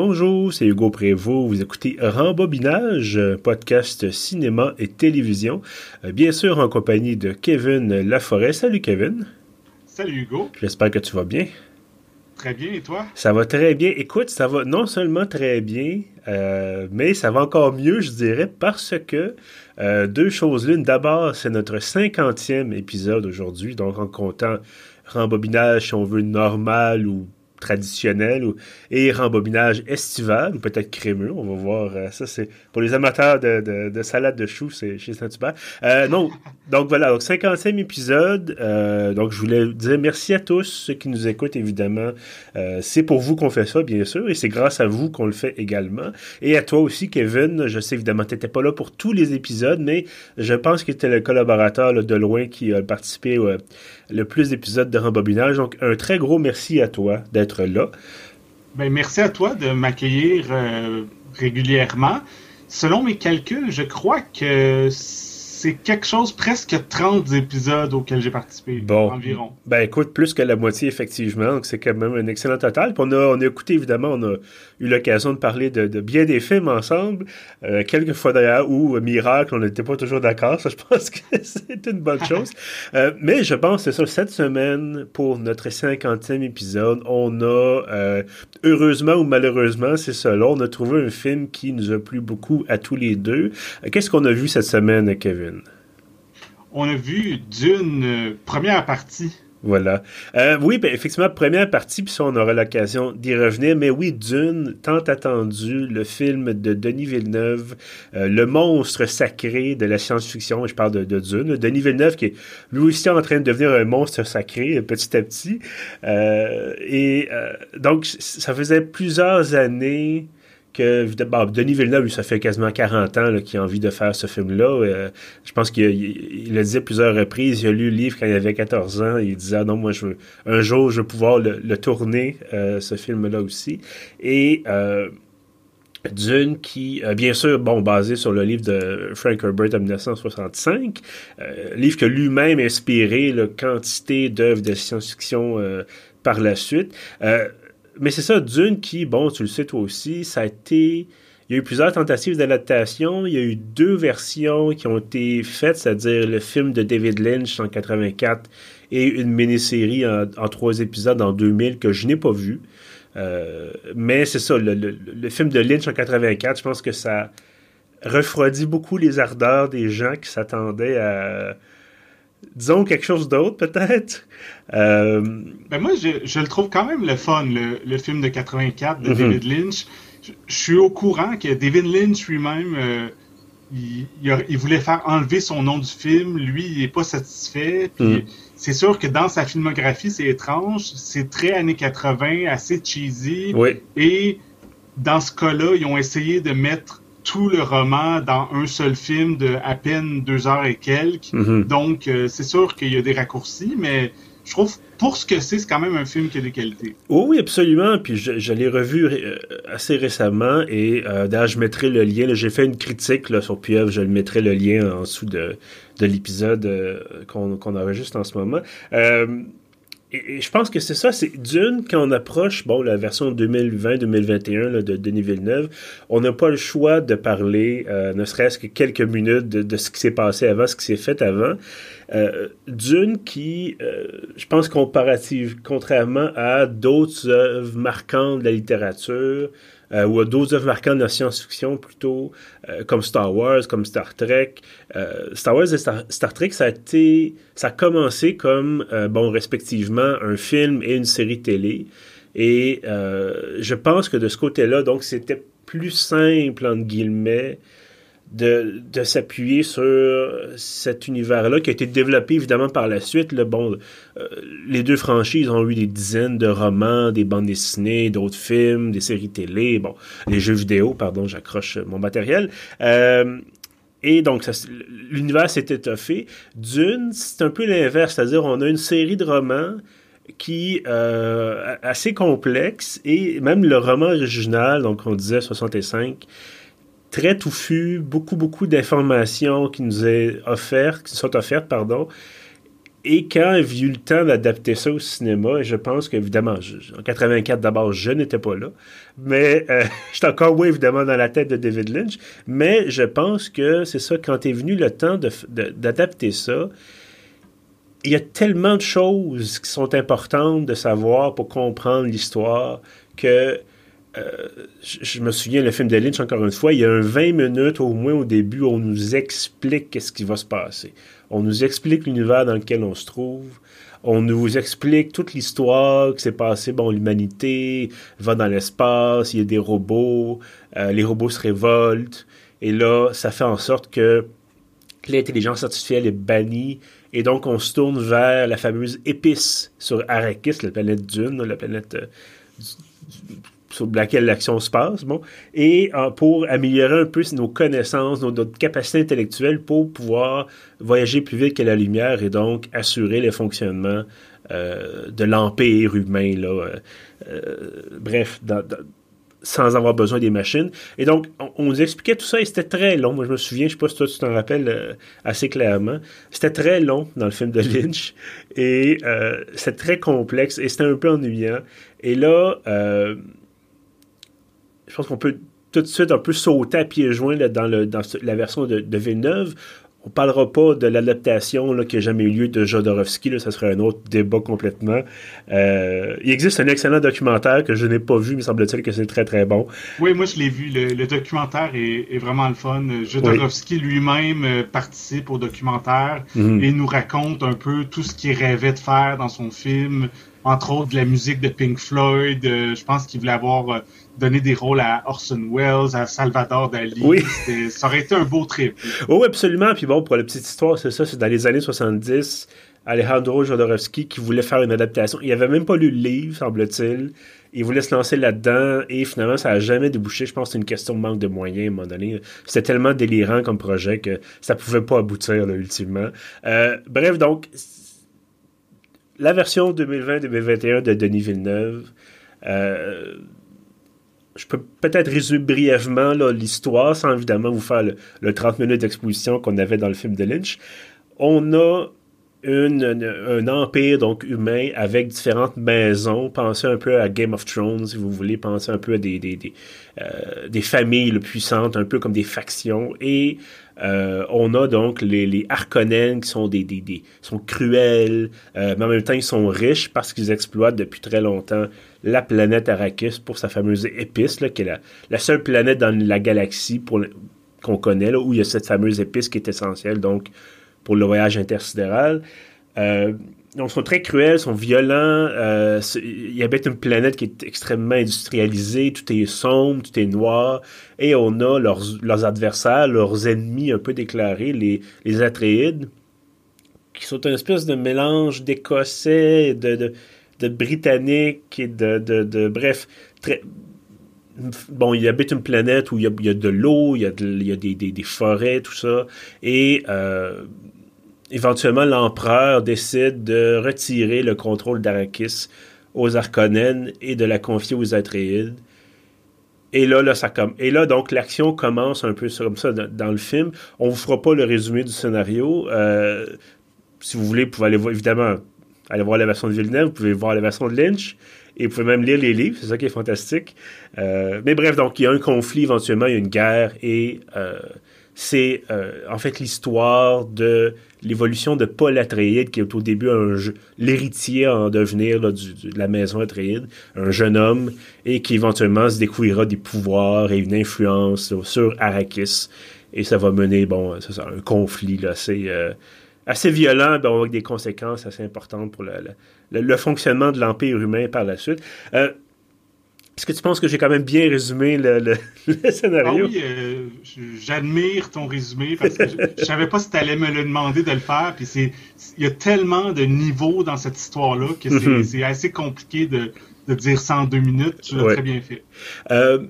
Bonjour, c'est Hugo Prévost. Vous écoutez Rembobinage, podcast cinéma et télévision. Euh, bien sûr, en compagnie de Kevin Laforêt. Salut, Kevin. Salut, Hugo. J'espère que tu vas bien. Très bien, et toi? Ça va très bien. Écoute, ça va non seulement très bien, euh, mais ça va encore mieux, je dirais, parce que euh, deux choses l'une. D'abord, c'est notre cinquantième épisode aujourd'hui, donc en comptant rembobinage, si on veut, normal ou traditionnel ou, et rembobinage estival ou peut-être crémeux. On va voir. Euh, ça, c'est pour les amateurs de, de, salade de choux, c'est chez Saint-Hubert. Euh, non, donc voilà, donc 55 épisodes. Euh, donc je voulais dire merci à tous ceux qui nous écoutent, évidemment. C'est pour vous qu'on fait ça, bien sûr, et c'est grâce à vous qu'on le fait également. Et à toi aussi, Kevin. Je sais évidemment tu n'étais pas là pour tous les épisodes, mais je pense que tu le collaborateur de loin qui a participé le plus d'épisodes de rembobinage. Donc un très gros merci à toi d'être là. Ben, merci à toi de m'accueillir euh, régulièrement. Selon mes calculs, je crois que c'est quelque chose, presque 30 épisodes auxquels j'ai participé bon. environ. Ben écoute, plus que la moitié, effectivement. Donc c'est quand même un excellent total. on, a, on a écouté, évidemment, on a eu l'occasion de parler de, bien des films ensemble. Euh, quelques fois d'ailleurs où, euh, miracle, on n'était pas toujours d'accord. Ça, je pense que c'est une bonne chose. euh, mais je pense, c'est ça, cette semaine, pour notre 50e épisode, on a, euh, heureusement ou malheureusement, c'est là, on a trouvé un film qui nous a plu beaucoup à tous les deux. Qu'est-ce qu'on a vu cette semaine, Kevin? On a vu d'une euh, première partie. Voilà. Euh, oui, ben, effectivement, première partie, puis ça, on aura l'occasion d'y revenir. Mais oui, Dune, tant attendu, le film de Denis Villeneuve, euh, le monstre sacré de la science-fiction. Je parle de, de, Dune. Denis Villeneuve qui est lui aussi en train de devenir un monstre sacré petit à petit. et donc, ça faisait plusieurs années que Denis Villeneuve, ça fait quasiment 40 ans qu'il a envie de faire ce film-là. Euh, je pense qu'il il, le disait plusieurs reprises. Il a lu le livre quand il avait 14 ans. il disait ah non, moi, je veux, un jour, je veux pouvoir le, tourner, euh, ce film-là aussi. Et euh, Dune, qui, bien sûr, bon, basé sur le livre de Frank Herbert en 1965, livre que lui-même inspiré la quantité d'œuvres de science-fiction par la suite mais c'est ça, Dune qui, bon, tu le sais toi aussi, ça a été. Il y a eu plusieurs tentatives d'adaptation. Il y a eu deux versions qui ont été faites, c'est-à-dire le film de David Lynch en 84 et une mini-série en, trois épisodes en 2000 que je n'ai pas vu. Euh, mais c'est ça, le, le, film de Lynch en 84, je pense que ça refroidit beaucoup les ardeurs des gens qui s'attendaient à disons quelque chose d'autre peut-être? Euh... Ben moi, je, je, le trouve quand même le fun, le, le film de 84 de mhm. David Lynch. Je, suis au courant que David Lynch lui-même, euh, il, il, voulait faire enlever son nom du film. Lui, il n'est pas satisfait. Mhm. c'est sûr que dans sa filmographie, c'est étrange. C'est très années 80, assez cheesy. Oui. Et dans ce cas-là, ils ont essayé de mettre tout le roman dans un seul film de à peine deux heures et quelques. Mhm. Donc, euh, c'est sûr qu'il y a des raccourcis, mais je trouve, pour ce que c'est, c'est quand même un film qui a des qualités. Oh oui, absolument. Puis je, l'ai revu euh, assez récemment et euh, d'ailleurs, je mettrai le lien. J'ai fait une critique là, sur Pieuvre, je le mettrai le lien en dessous de, de l'épisode qu'on qu'on enregistre en ce moment et, je pense que c'est ça, c'est d'une, quand on approche, bon, la version 2020-2021 de Denis Villeneuve, on n'a pas le choix de parler, euh, ne serait-ce que quelques minutes de, ce qui s'est passé avant, ce qui s'est fait avant. Euh, d'une qui, euh, je pense comparative, contrairement à d'autres œuvres marquantes de la littérature, euh, ou à d'autres œuvres marquantes de la science-fiction plutôt, euh, comme Star Wars, comme Star Trek. Euh, Star Wars et Star, Trek, ça a été, ça a commencé comme, bon, respectivement, un film et une série télé. Et je pense que de ce côté-là, donc, c'était plus simple, entre guillemets, de, s'appuyer sur cet univers-là qui a été développé évidemment par la suite. Bon, euh, les deux franchises ont eu des dizaines de romans, des bandes dessinées, d'autres films, des séries télé, bon, les jeux vidéo, pardon, j'accroche mon matériel. Euh, et donc, l'univers s'est étoffé. D'une, c'est un peu l'inverse, c'est-à-dire on a une série de romans qui euh, assez complexe et même le roman original, donc on disait 65, très touffu, beaucoup, beaucoup d'informations qui nous est offert, qui sont offertes, pardon. Et quand j'ai eu le temps d'adapter ça au cinéma, et je pense qu'évidemment, en 84 d'abord, je n'étais pas là, mais euh, j'étais encore moins évidemment dans la tête de David Lynch, mais je pense que c'est ça, quand est venu le temps d'adapter ça, il y a tellement de choses qui sont importantes de savoir pour comprendre l'histoire que euh, je, me souviens, le film de Lynch, encore une fois, il y a un 20 minutes au moins au début on nous explique qu'est-ce qui va se passer. On nous explique l'univers dans lequel on se trouve. On nous explique toute l'histoire qui s'est passée. Bon, l'humanité va dans l'espace, il y a des robots, euh, les robots se révoltent. Et là, ça fait en sorte que l'intelligence artificielle est bannie. Et donc, on se tourne vers la fameuse épice sur Arrakis, la planète Dune, la planète euh, sur laquelle l'action se passe, bon, et euh, pour améliorer un peu nos connaissances, nos, notre capacité intellectuelle pour pouvoir voyager plus vite que la lumière et donc assurer le fonctionnement euh, de l'empire humain, là, euh, bref, sans avoir besoin des machines. Et donc, on, nous expliquait tout ça et c'était très long. Moi, je me souviens, je sais pas si toi tu t'en rappelles assez clairement. C'était très long dans le film de Lynch et c'était très complexe et c'était un peu ennuyant. Et là, je pense qu'on peut tout de suite un peu sauter à pieds joints dans, le, dans la version de, de Villeneuve. On parlera pas de l'adaptation qui n'a jamais eu lieu de Jodorowsky, ça serait un autre débat complètement. Euh, il existe un excellent documentaire que je n'ai pas vu, mais semble-t-il que c'est très très bon. Oui, moi je l'ai vu. Le, documentaire est, vraiment le fun. Jodorowsky lui-même euh, participe au documentaire mhm. et nous raconte un peu tout ce qu'il rêvait de faire dans son film, entre autres de la musique de Pink Floyd. Euh, je pense qu'il voulait avoir donné des rôles à Orson Welles, à Salvador Dali. Oui. Ça aurait été un beau trip. Oui, absolument. Puis bon, pour la petite histoire, c'est ça, c'est dans les années 70, Alejandro Jodorowsky qui voulait faire une adaptation. Il avait même pas lu le livre, semble-t-il. Il voulait se lancer là-dedans et finalement, ça n'a jamais débouché. Je pense que c'est une question de manque de moyens à un moment donné. C'était tellement délirant comme projet que ça pouvait pas aboutir, là, ultimement. Euh, bref, donc, la version 2020-2021 de Denis Villeneuve, euh, je peux peut-être résumer brièvement l'histoire sans évidemment vous faire le, 30 minutes d'exposition qu'on avait dans le film de Lynch. On a un empire donc humain avec différentes maisons. Pensez un peu à Game of Thrones, si vous voulez. Pensez un peu à des, euh, familles puissantes, un peu comme des factions. Et euh, on a donc les, les Harkonnen qui sont des, sont cruels, euh, mais en même temps ils sont riches parce qu'ils exploitent depuis très longtemps la planète Arrakis pour sa fameuse épice, là, qui est la, seule planète dans la galaxie qu'on connaît, où il y a cette fameuse épice qui est essentielle donc pour le voyage intersidéral. Euh, donc, ils sont très cruels, sont violents. Euh, ils habitent une planète qui est extrêmement industrialisée. Tout est sombre, tout est noir. Et on a leurs, adversaires, leurs ennemis un peu déclarés, les, les qui sont une espèce de mélange d'Écossais, de, de britannique et de, de, bref, très, bon, il habite une planète où il y a, de l'eau, il y a, il y a des, des, des, forêts, tout ça, et euh, éventuellement l'empereur décide de retirer le contrôle d'Arakis aux Arconènes et de la confier aux Atréides. Et là, là, ça comme et là donc l'action commence un peu comme ça dans, le film. On vous fera pas le résumé du scénario. Euh, si vous voulez, vous pouvez aller voir évidemment allez voir la version de Villeneuve, vous pouvez voir la version de Lynch, et vous pouvez même lire les livres, c'est ça qui est fantastique. Euh, mais bref, donc il y a un conflit éventuellement, il y a une guerre, et euh, c'est euh, en fait l'histoire de l'évolution de Paul Atreides, qui est au début l'héritier en devenir de la maison Atreides, un jeune homme, et qui éventuellement se découvrira des pouvoirs et une influence sur Arrakis. Et ça va mener, bon, c'est un conflit là, c'est assez violent, ben, avec des conséquences assez importantes pour le, fonctionnement de l'Empire humain par la suite. Euh, est-ce que tu penses que j'ai quand même bien résumé le, scénario? Ah oui, euh, j'admire ton résumé parce que je, ne savais pas si tu allais me le demander de le faire. Puis c'est, il y a tellement de niveaux dans cette histoire-là que c'est, mhm. assez compliqué de, dire ça en deux minutes. Tu l'as très bien fait. Euh,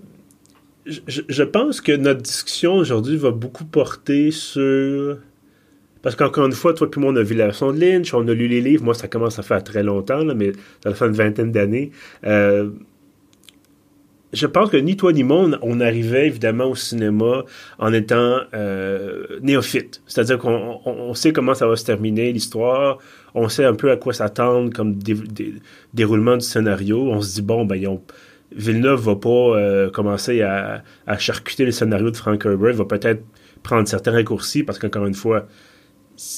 je, je, pense que notre discussion aujourd'hui va beaucoup porter sur parce qu'encore une fois, toi et moi, on a vu la version de Lynch, on a lu les livres. Moi, ça commence à faire très longtemps, mais ça fait une vingtaine d'années. Euh, je pense que ni toi ni moi, on, arrivait évidemment au cinéma en étant euh, néophyte. C'est-à-dire qu'on sait comment ça va se terminer, l'histoire. On sait un peu à quoi s'attendre comme déroulement du scénario. On se dit, bon, ben, Villeneuve va pas euh, commencer à, charcuter le scénario de Frank Herbert. Il va peut-être prendre certains raccourcis parce qu'encore une fois,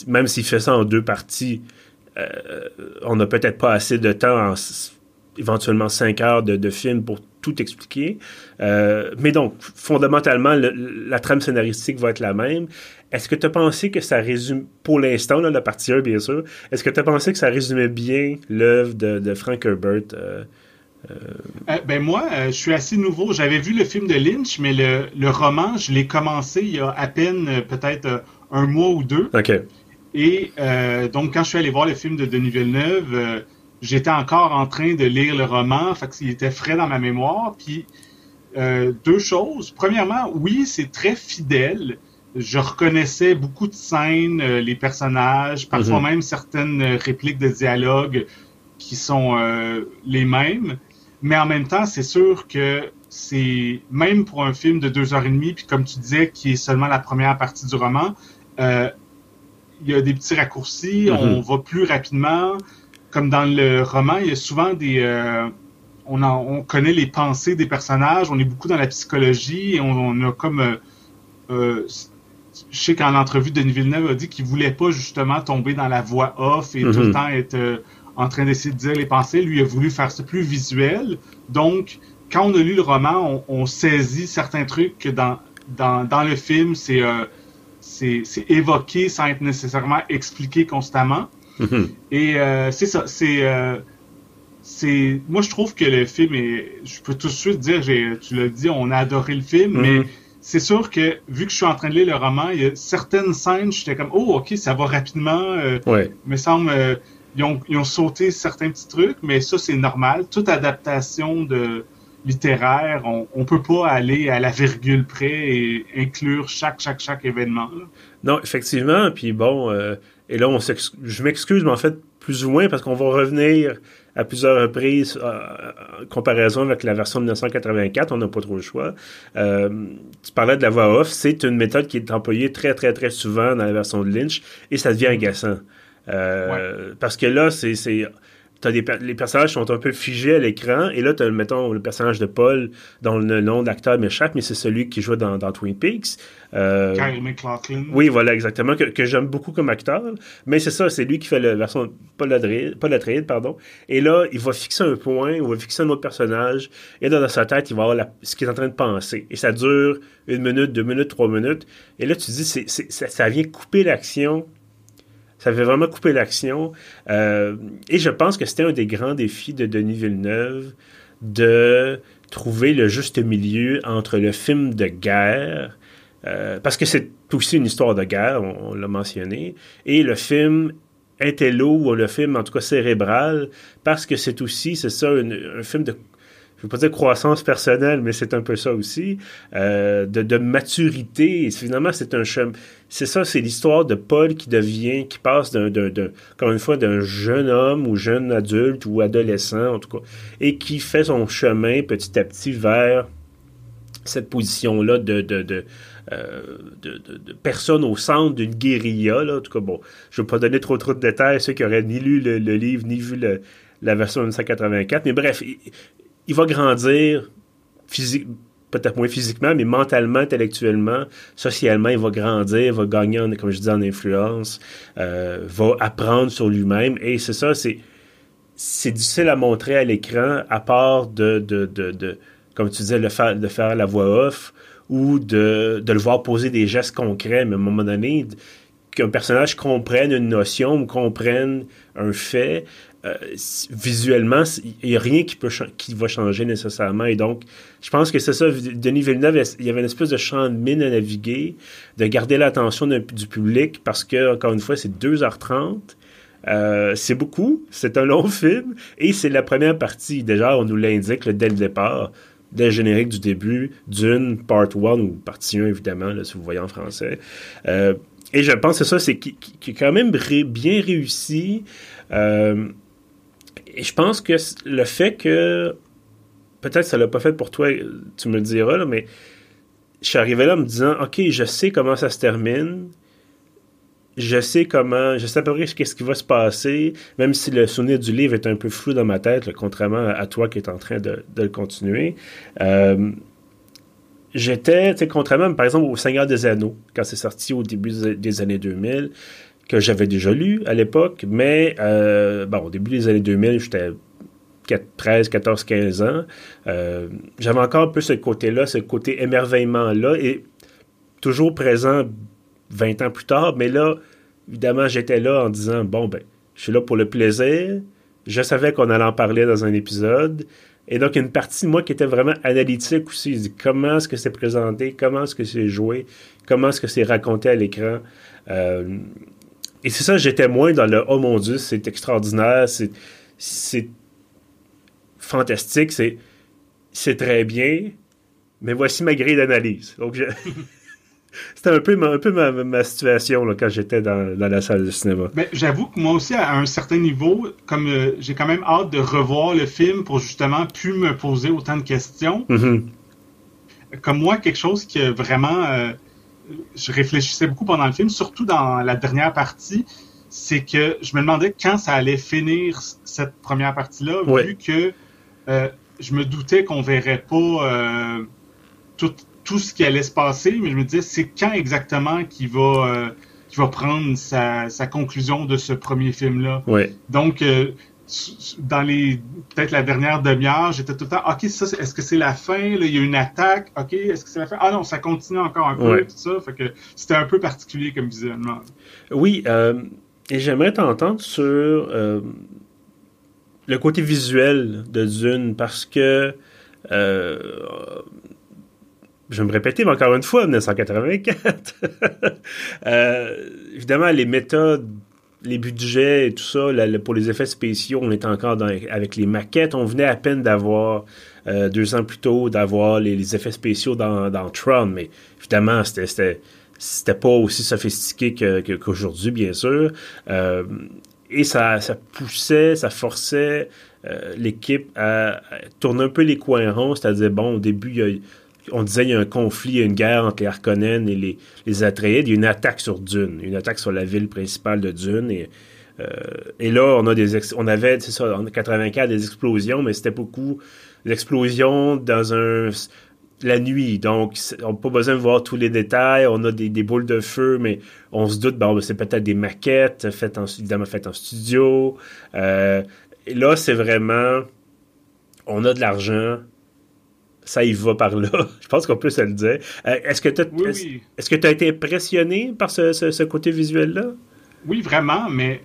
même s'il fait ça en deux parties, euh, on n'a peut-être pas assez de temps, éventuellement cinq heures de film pour tout expliquer. Euh, mais donc, fondamentalement, la trame scénaristique va être la même. Est-ce que tu as pensé que ça résume, pour l'instant, la partie 1, bien sûr, est-ce que tu as pensé que ça résumait bien l'œuvre de, Frank Herbert? Euh, euh? ben moi, je suis assez nouveau. J'avais vu le film de Lynch, mais le, le roman, je l'ai commencé il y a à peine peut-être un mois ou deux. OK. Et donc, quand je suis allé voir le film de Denis Villeneuve, j'étais encore en train de lire le roman, fait qu'il était frais dans ma mémoire. Puis euh, deux choses. Premièrement, oui, c'est très fidèle. Je reconnaissais beaucoup de scènes, euh, les personnages, parfois mhm. même certaines répliques de dialogue qui sont euh, les mêmes. Mais en même temps, c'est sûr que c'est même pour un film de deux heures et demie, puis comme tu disais, qui est seulement la première partie du roman, il y a des petits raccourcis, mhm. on va plus rapidement comme dans le roman, il y a souvent des... Euh, on, on, connaît les pensées des personnages, on est beaucoup dans la psychologie et on, a comme... Euh, euh, je sais qu'en entrevue, Denis Villeneuve a dit qu'il voulait pas justement tomber dans la voix off et tout le mhm. temps être en train d'essayer de dire les pensées. Lui, il a voulu faire ça plus visuel. Donc, quand on a lu le roman, on, saisit certains trucs que dans, dans, dans le film, c'est c'est évoqué sans être nécessairement expliqué constamment. Mhm. Et euh, c'est ça, c'est euh, c'est moi je trouve que le film est je peux tout de suite dire tu l'as dit on a adoré le film mais mhm. c'est sûr que vu que je suis en train de lire le roman il y a certaines scènes j'étais comme oh ok ça va rapidement euh, ouais. me semble ils, ont, ils ont sauté certains petits trucs mais ça c'est normal toute adaptation de littéraire on, on peut pas aller à la virgule près et inclure chaque chaque chaque événement non effectivement puis bon et là, on je m'excuse, mais en fait, plus ou moins, parce qu'on va revenir à plusieurs reprises en comparaison avec la version de 1984, on n'a pas trop le choix. Euh, tu parlais de la voix off, c'est une méthode qui est employée très, très, très souvent dans la version de Lynch, et ça devient agaçant. Euh, Parce que là, c'est les personnages sont un peu figés à l'écran, et là, tu as, mettons, le personnage de Paul, dont le nom d'acteur m'échappe, mais c'est celui qui joue dans, Twin Peaks. Euh, Kyle McLaughlin. Oui, voilà, exactement, que, j'aime beaucoup comme acteur. Mais c'est ça, c'est lui qui fait la version Paul Atreides, pardon. Et là, il va fixer un point, il va fixer un autre personnage, et dans sa tête, il va avoir ce qu'il est en train de penser. Et ça dure une minute, deux minutes, trois minutes. Et là, tu dis, c'est, ça, ça vient couper l'action ça fait vraiment couper l'action. Euh, et je pense que c'était un des grands défis de Denis Villeneuve de trouver le juste milieu entre le film de guerre, euh, parce que c'est aussi une histoire de guerre, on, l'a mentionné, et le film intello ou le film en tout cas cérébral, parce que c'est aussi, c'est ça, un film de je ne veux pas dire croissance personnelle, mais c'est un peu ça aussi, euh, de, de, maturité. Et finalement, c'est un chemin. C'est ça, c'est l'histoire de Paul qui devient, qui passe d'un, comme une fois, d'un jeune homme ou jeune adulte ou adolescent, en tout cas, et qui fait son chemin petit à petit vers cette position-là de, de, de, euh, au centre d'une guérilla. Là. En tout cas, bon, je ne veux pas donner trop trop de détails à ceux qui auraient ni lu le, livre ni vu le, la version 1984. Mais bref, il va grandir peut-être moins physiquement, mais mentalement, intellectuellement, socialement, il va grandir, il va gagner, comme je dis, en influence, euh, va apprendre sur lui-même. Et c'est ça, c'est, c'est difficile à montrer à l'écran, à part de, de, de, comme tu disais, de faire, de faire la voix off ou de, de le voir poser des gestes concrets, mais à un moment donné, qu'un personnage comprenne une notion ou comprenne un fait, euh, visuellement, il n'y a rien qui, va changer nécessairement. Et donc, je pense que c'est ça. Denis Villeneuve, il y avait une espèce de champ de mine à naviguer, de garder l'attention du public parce que, encore une fois, c'est 2h30. Euh, c'est beaucoup, c'est un long film et c'est la première partie. Déjà, on nous l'indique dès le départ, dès le générique du début, d'une part 1 ou partie 1 évidemment, là, si vous voyez en français. Euh, et je pense que ça, c'est qui, qui, est quand même bien réussi. Euh, et je pense que le fait que peut-être que ça l'a pas fait pour toi, tu me le diras, là, mais je suis arrivé là en me disant, OK, je sais comment ça se termine. Je sais comment, je sais à peu près qu'est-ce qui va se passer, même si le souvenir du livre est un peu flou dans ma tête, contrairement à toi qui est en train de, le continuer. Euh, j'étais, contrairement par exemple au Seigneur des Anneaux, quand c'est sorti au début des années 2000, que j'avais déjà lu à l'époque, mais euh, bon, au début des années 2000, j'étais 13, 14, 15 ans. Euh, j'avais encore un peu ce côté-là, ce côté émerveillement-là, et toujours présent 20 ans plus tard, mais là, évidemment, j'étais là en disant, bon, ben, je suis là pour le plaisir, je savais qu'on allait en parler dans un épisode, et donc, une partie de moi qui était vraiment analytique aussi. comment est-ce que c'est présenté, comment est-ce que c'est joué, comment est-ce que c'est raconté à l'écran? Euh, et c'est ça, j'étais moins dans le « Oh mon Dieu, c'est extraordinaire, c'est fantastique, c'est très bien, mais voici ma grille d'analyse. Donc, c'était un peu, ma, un peu ma, situation là, quand j'étais dans, la salle de cinéma. Mais j'avoue que moi aussi, à un certain niveau, comme euh, j'ai quand même hâte de revoir le film pour justement plus me poser autant de questions. Mm-hmm. Comme moi, quelque chose qui est vraiment... Euh, je réfléchissais beaucoup pendant le film, surtout dans la dernière partie, c'est que je me demandais quand ça allait finir cette première partie-là, vu que euh, je me doutais qu'on verrait pas euh, tout, ce qui allait se passer, mais je me disais, c'est quand exactement qu'il va, euh, va prendre sa, sa, conclusion de ce premier film-là? Ouais. Donc, dans les peut-être la dernière demi-heure, j'étais tout le temps OK, ça est-ce que c'est la fin? Là, il y a une attaque, OK, est-ce que c'est la fin? Ah non, ça continue encore un peu tout ça, fait que c'était un peu particulier comme visionnement. Oui, et j'aimerais t'entendre sur le côté visuel de Dune parce que euh, je vais me répéter, mais encore une fois, 1984. euh, évidemment, les méthodes, les budgets et tout ça, pour les effets spéciaux, on était encore avec les maquettes. On venait à peine d'avoir, euh, deux ans plus tôt, d'avoir les, effets spéciaux dans, dans Tron, mais évidemment, c'était c'était pas aussi sophistiqué qu'aujourd'hui, bien sûr. Euh, et ça, ça poussait, ça forçait l'équipe à, tourner un peu les coins ronds, c'est-à-dire, bon, au début, on disait il y a un conflit, une guerre entre les Harkonnen et les, Atreides, il y a une attaque sur Dune, une attaque sur la ville principale de Dune, et, euh, là, on a des on avait, c'est ça, en 84, des explosions, mais c'était beaucoup d'explosions dans un la nuit. Donc, on n'a pas besoin de voir tous les détails. On a des, boules de feu, mais on se doute, bon, ben, c'est peut-être des maquettes faites en, faites en studio. Euh, là, c'est vraiment, on a de l'argent, ça y va par là. Je pense qu'on peut se le dire. Euh, est-ce que tu est-ce, que tu as été impressionné par ce côté visuel-là? Oui, vraiment, mais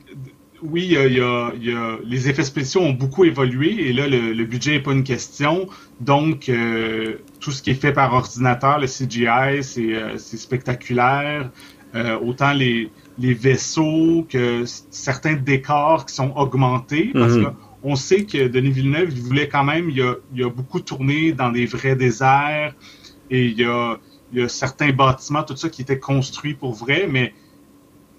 oui, il y, a, les effets spéciaux ont beaucoup évolué et là, le, budget n'est pas une question. Donc, euh, tout ce qui est fait par ordinateur, le CGI, c'est euh, spectaculaire. Euh, autant les, vaisseaux que certains décors qui sont augmentés. Parce mhm. Qu'on sait que Denis Villeneuve, il voulait quand même, il a, il a beaucoup tourné dans des vrais déserts et il y a, il y a certains bâtiments, tout ça qui étaient construits pour vrai, mais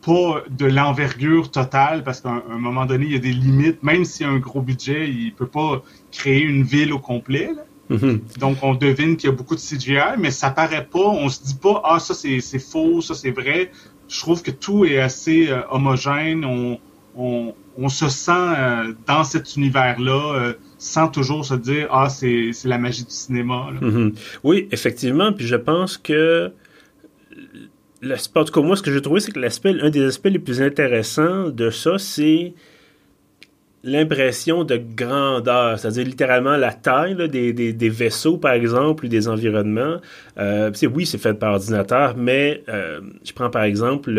pas de l'envergure totale parce qu'à un, moment donné, il y a des limites. Même s'il y a un gros budget, il peut pas créer une ville au complet. Mm-hmm. Donc, on devine qu'il y a beaucoup de CGI, mais ça paraît pas. On se dit pas, ah, ça c'est faux, ça c'est vrai. Je trouve que tout est assez euh, homogène. On, on, on, se sent euh, dans cet univers-là euh, sans toujours se dire, ah, c'est la magie du cinéma. Mm-hmm. Oui, effectivement. Puis je pense que en tout cas, moi, ce que j'ai trouvé, c'est que l'aspect, un des aspects les plus intéressants de ça, c'est l'impression de grandeur, c'est-à-dire littéralement la taille des, vaisseaux, par exemple, ou des environnements. Euh, oui, c'est fait par ordinateur, mais je prends par exemple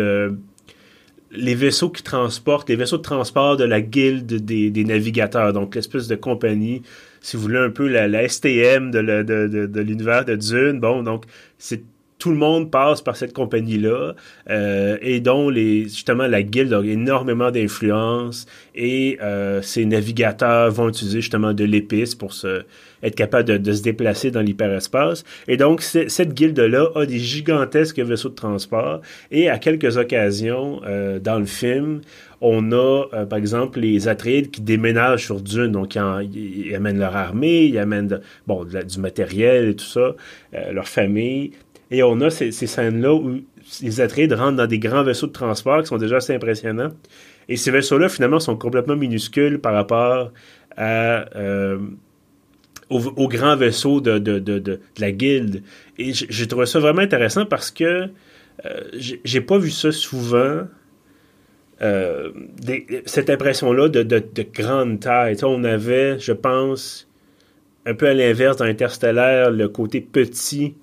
les vaisseaux qui transportent, les vaisseaux de transport de la guilde des, navigateurs, donc l'espèce de compagnie, si vous voulez, un peu la, STM de, de l'univers de Dune. Bon, donc c'est tout le monde passe par cette compagnie-là euh, et dont les, justement la guilde a énormément d'influence et euh, ces navigateurs vont utiliser justement de l'épice pour se, être capable de, se déplacer dans l'hyperespace. Et donc, cette guilde-là a des gigantesques vaisseaux de transport et à quelques occasions euh, dans le film, on a, euh, par exemple, les Atreides qui déménagent sur Dune. Donc, ils, amènent leur armée, ils amènent bon, du matériel et tout ça, leur famille. Et on a ces, scènes-là où les Atreides rentrent dans des grands vaisseaux de transport qui sont déjà assez impressionnants. Et ces vaisseaux-là, finalement, sont complètement minuscules par rapport à, euh, au, grand vaisseau de, de, de, de, la guilde. Et j'ai trouvé ça vraiment intéressant parce que euh, j'ai pas vu ça souvent. Euh, cette impression-là de, de, de, grande taille. on avait, je pense, un peu à l'inverse dans Interstellaire, le côté petit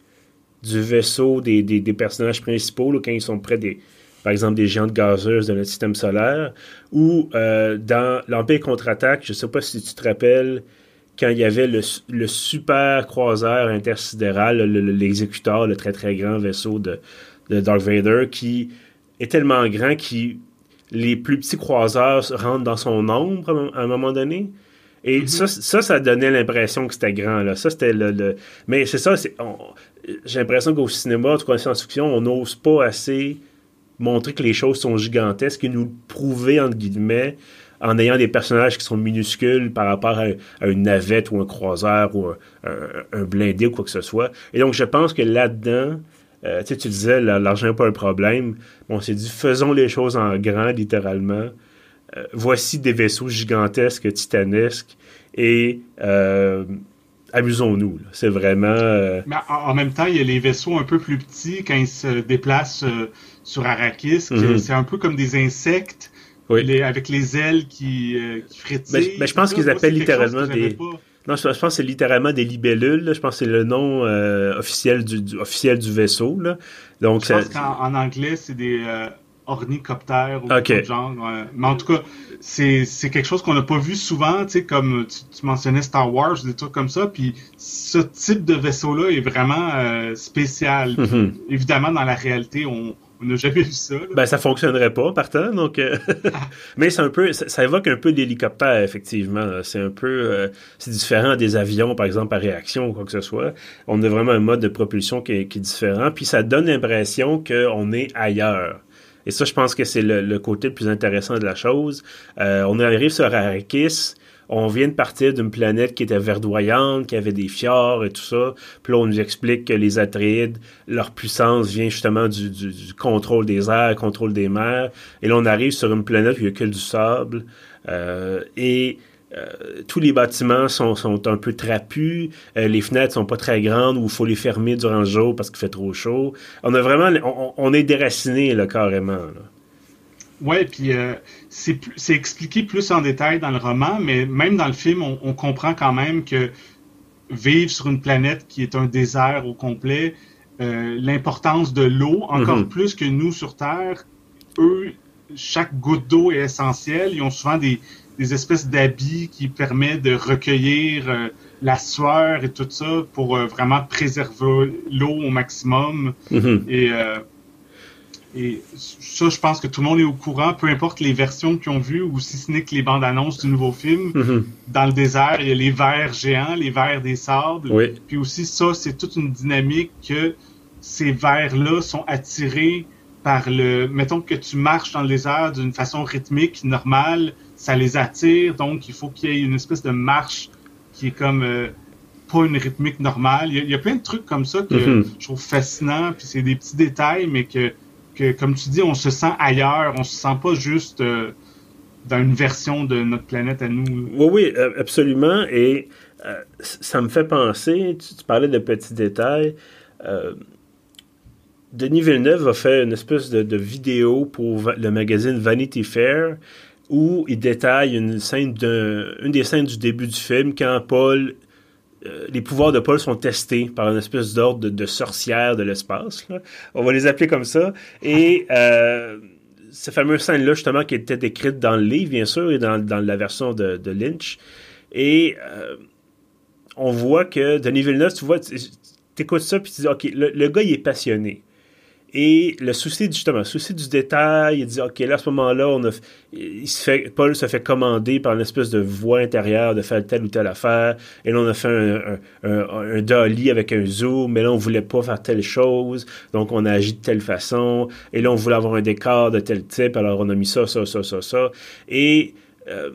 du vaisseau des, des, personnages principaux, quand ils sont près des, par exemple, des géantes gazeuses de notre système solaire, ou euh, dans l'Empire contre-attaque, je ne sais pas si tu te rappelles, quand il y avait le, le super croiseur intersidéral, l'exécuteur, le, très très grand vaisseau de, de Darth Vader, qui est tellement grand que les plus petits croiseurs rentrent dans son ombre à un moment donné. Et mm-hmm. ça, ça, ça donnait l'impression que c'était grand. Là. Ça, c'était le, Mais c'est ça, j'ai l'impression qu'au cinéma, en tout cas en science-fiction, on n'ose pas assez montrer que les choses sont gigantesques et nous prouver, entre guillemets, en ayant des personnages qui sont minuscules par rapport à, une navette ou un croiseur ou un, blindé ou quoi que ce soit. Et donc, je pense que là-dedans, euh, tu disais, l'argent n'est pas un problème. On s'est dit, faisons les choses en grand, littéralement. Euh, voici des vaisseaux gigantesques, titanesques, et euh, amusons-nous. C'est vraiment... Mais en, même temps, il y a les vaisseaux un peu plus petits quand ils se déplacent sur Arrakis. Mhm. C'est un peu comme des insectes avec les ailes qui, euh, qui frétillent. Ben, ben, je pense qu'ils appellent littéralement des. Non, je, pense que c'est littéralement des libellules. Je pense que c'est le nom euh, officiel, du, officiel du vaisseau. Là. Donc, je pense qu'en anglais, c'est des euh, ornicoptères ou quelque genre. Mais en tout cas, c'est, c'est quelque chose qu'on n'a pas vu souvent, tu sais, comme tu, mentionnais Star Wars, des trucs comme ça. Puis ce type de vaisseau-là est vraiment euh, spécial. Mm-hmm. Évidemment, dans la réalité, on on n'a jamais vu ça. Ben, ça fonctionnerait pas, partant. Donc, euh, mais c'est un peu, ça, évoque un peu l'hélicoptère, effectivement. C'est un peu, euh, c'est différent des avions, par exemple, à réaction ou quoi que ce soit. On a vraiment un mode de propulsion qui est, différent. Puis ça donne l'impression qu'on est ailleurs. Et ça, je pense que c'est le, côté le plus intéressant de la chose. Euh, on arrive sur Arrakis on vient de partir d'une planète qui était verdoyante, qui avait des fjords et tout ça. Puis là, on nous explique que les Atreides, leur puissance vient justement du, contrôle des airs, contrôle des mers. Et là, on arrive sur une planète où il n'y a que du sable. Euh, et euh, tous les bâtiments sont, sont un peu trapus, euh, les fenêtres sont pas très grandes ou il faut les fermer durant le jour parce qu'il fait trop chaud. On a vraiment, on, est déraciné là, carrément. Là. Ouais, puis euh, c'est expliqué plus en détail dans le roman, mais même dans le film, on, comprend quand même que vivre sur une planète qui est un désert au complet, l'importance de l'eau, encore mhm. plus que nous sur Terre, eux, chaque goutte d'eau est essentielle. Ils ont souvent des, des espèces d'habits qui permettent de recueillir euh, la sueur et tout ça pour euh, vraiment préserver l'eau au maximum. Mhm. Et et ça, je pense que tout le monde est au courant, peu importe les versions qu'ils ont vues ou si ce n'est que les bandes annonces du nouveau film. Mm-hmm. Dans le désert, il y a les vers géants, les vers des sables. Puis aussi, ça, c'est toute une dynamique que ces vers-là sont attirés par le. Mettons que tu marches dans le désert d'une façon rythmique, normale, ça les attire. Donc, il faut qu'il y ait une espèce de marche qui est comme. Euh, pas une rythmique normale. Il y, a, plein de trucs comme ça que mm-hmm. je trouve fascinant, puis c'est des petits détails, mais que que, comme tu dis, on se sent ailleurs, on se sent pas juste euh, dans une version de notre planète à nous. Oui, oui, euh, absolument. Et euh, ça me fait penser, tu, parlais de petits détails. Denis Villeneuve a fait une espèce de, vidéo pour le magazine Vanity Fair où il détaille une scène des scènes du début du film quand Paul euh, les pouvoirs de Paul sont testés par une espèce d'ordre de, sorcière de l'espace. On va les appeler comme ça. Et euh, cette fameuse scène-là, justement, qui était décrite dans le livre, bien sûr, et dans, la version de, Lynch. Et euh, on voit que Denis Villeneuve, tu vois, t'écoutes ça, puis tu dis, OK, le, gars, il est passionné. Et le souci, justement, le souci du détail, il dit, OK, là, à ce moment-là, on a, il se fait, Paul se fait commander par une espèce de voix intérieure de faire telle ou telle affaire. Et là, on a fait un, un, dolly avec un zoom, mais là, on voulait pas faire telle chose. Donc, on a agi de telle façon. Et là, on voulait avoir un décor de tel type. Alors, on a mis ça, ça, ça, ça, ça. Et, euh,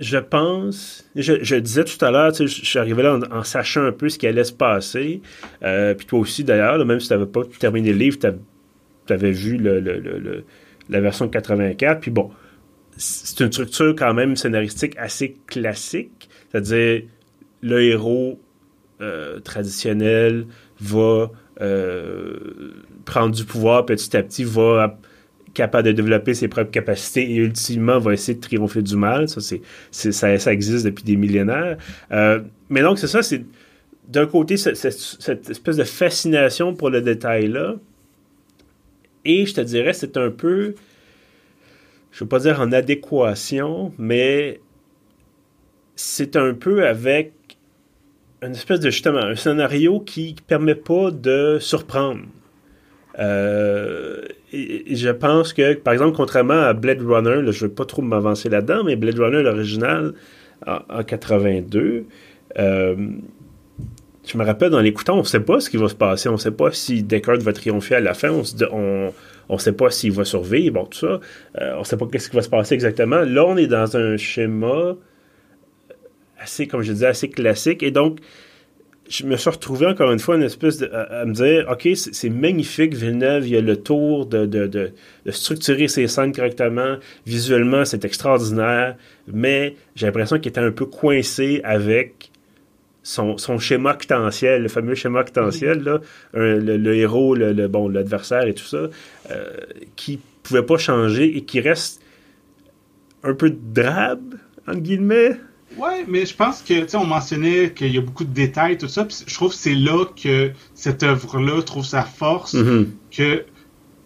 je pense, je, disais tout à l'heure, je suis arrivé là en, sachant un peu ce qui allait se passer. Euh, puis toi aussi, d'ailleurs, même si tu n'avais pas terminé le livre, tu avais vu le, la version 84. Puis bon, c'est une structure quand même scénaristique assez classique. C'est-à-dire, le héros euh, traditionnel va euh, prendre du pouvoir petit à petit, va capable de développer ses propres capacités et ultimement va essayer de triompher du mal. Ça, c'est, ça, existe depuis des millénaires. Euh, mais donc, c'est ça, c'est d'un côté cette, cette, espèce de fascination pour le détail-là. Et je te dirais, c'est un peu, je ne veux pas dire en adéquation, mais c'est un peu avec une espèce de justement un scénario qui ne permet pas de surprendre. Euh, je pense que, par exemple, contrairement à Blade Runner, je ne veux pas trop m'avancer là-dedans, mais Blade Runner, l'original, en, 82, euh, je me rappelle, dans l'écoutant, on ne sait pas ce qui va se passer. On ne sait pas si Descartes va triompher à la fin. On ne sait pas s'il va survivre, tout ça. Euh, on ne sait pas ce qui va se passer exactement. Là, on est dans un schéma assez, comme je disais, assez classique. Et donc, je me suis retrouvé encore une fois une espèce de, à, me dire, OK, c'est magnifique, Villeneuve, il y a le tour de, de, de, structurer ses scènes correctement. Visuellement, c'est extraordinaire, mais j'ai l'impression qu'il était un peu coincé avec son, son schéma octantiel, le fameux schéma octantiel, là, le, héros, le, bon, l'adversaire et tout ça, euh, qui pouvait pas changer et qui reste un peu drabe, entre guillemets. Ouais, mais je pense que, tu sais, on mentionnait qu'il y a beaucoup de détails, tout ça. je trouve que c'est là que cette œuvre-là trouve sa force. Mm-hmm. Que, tu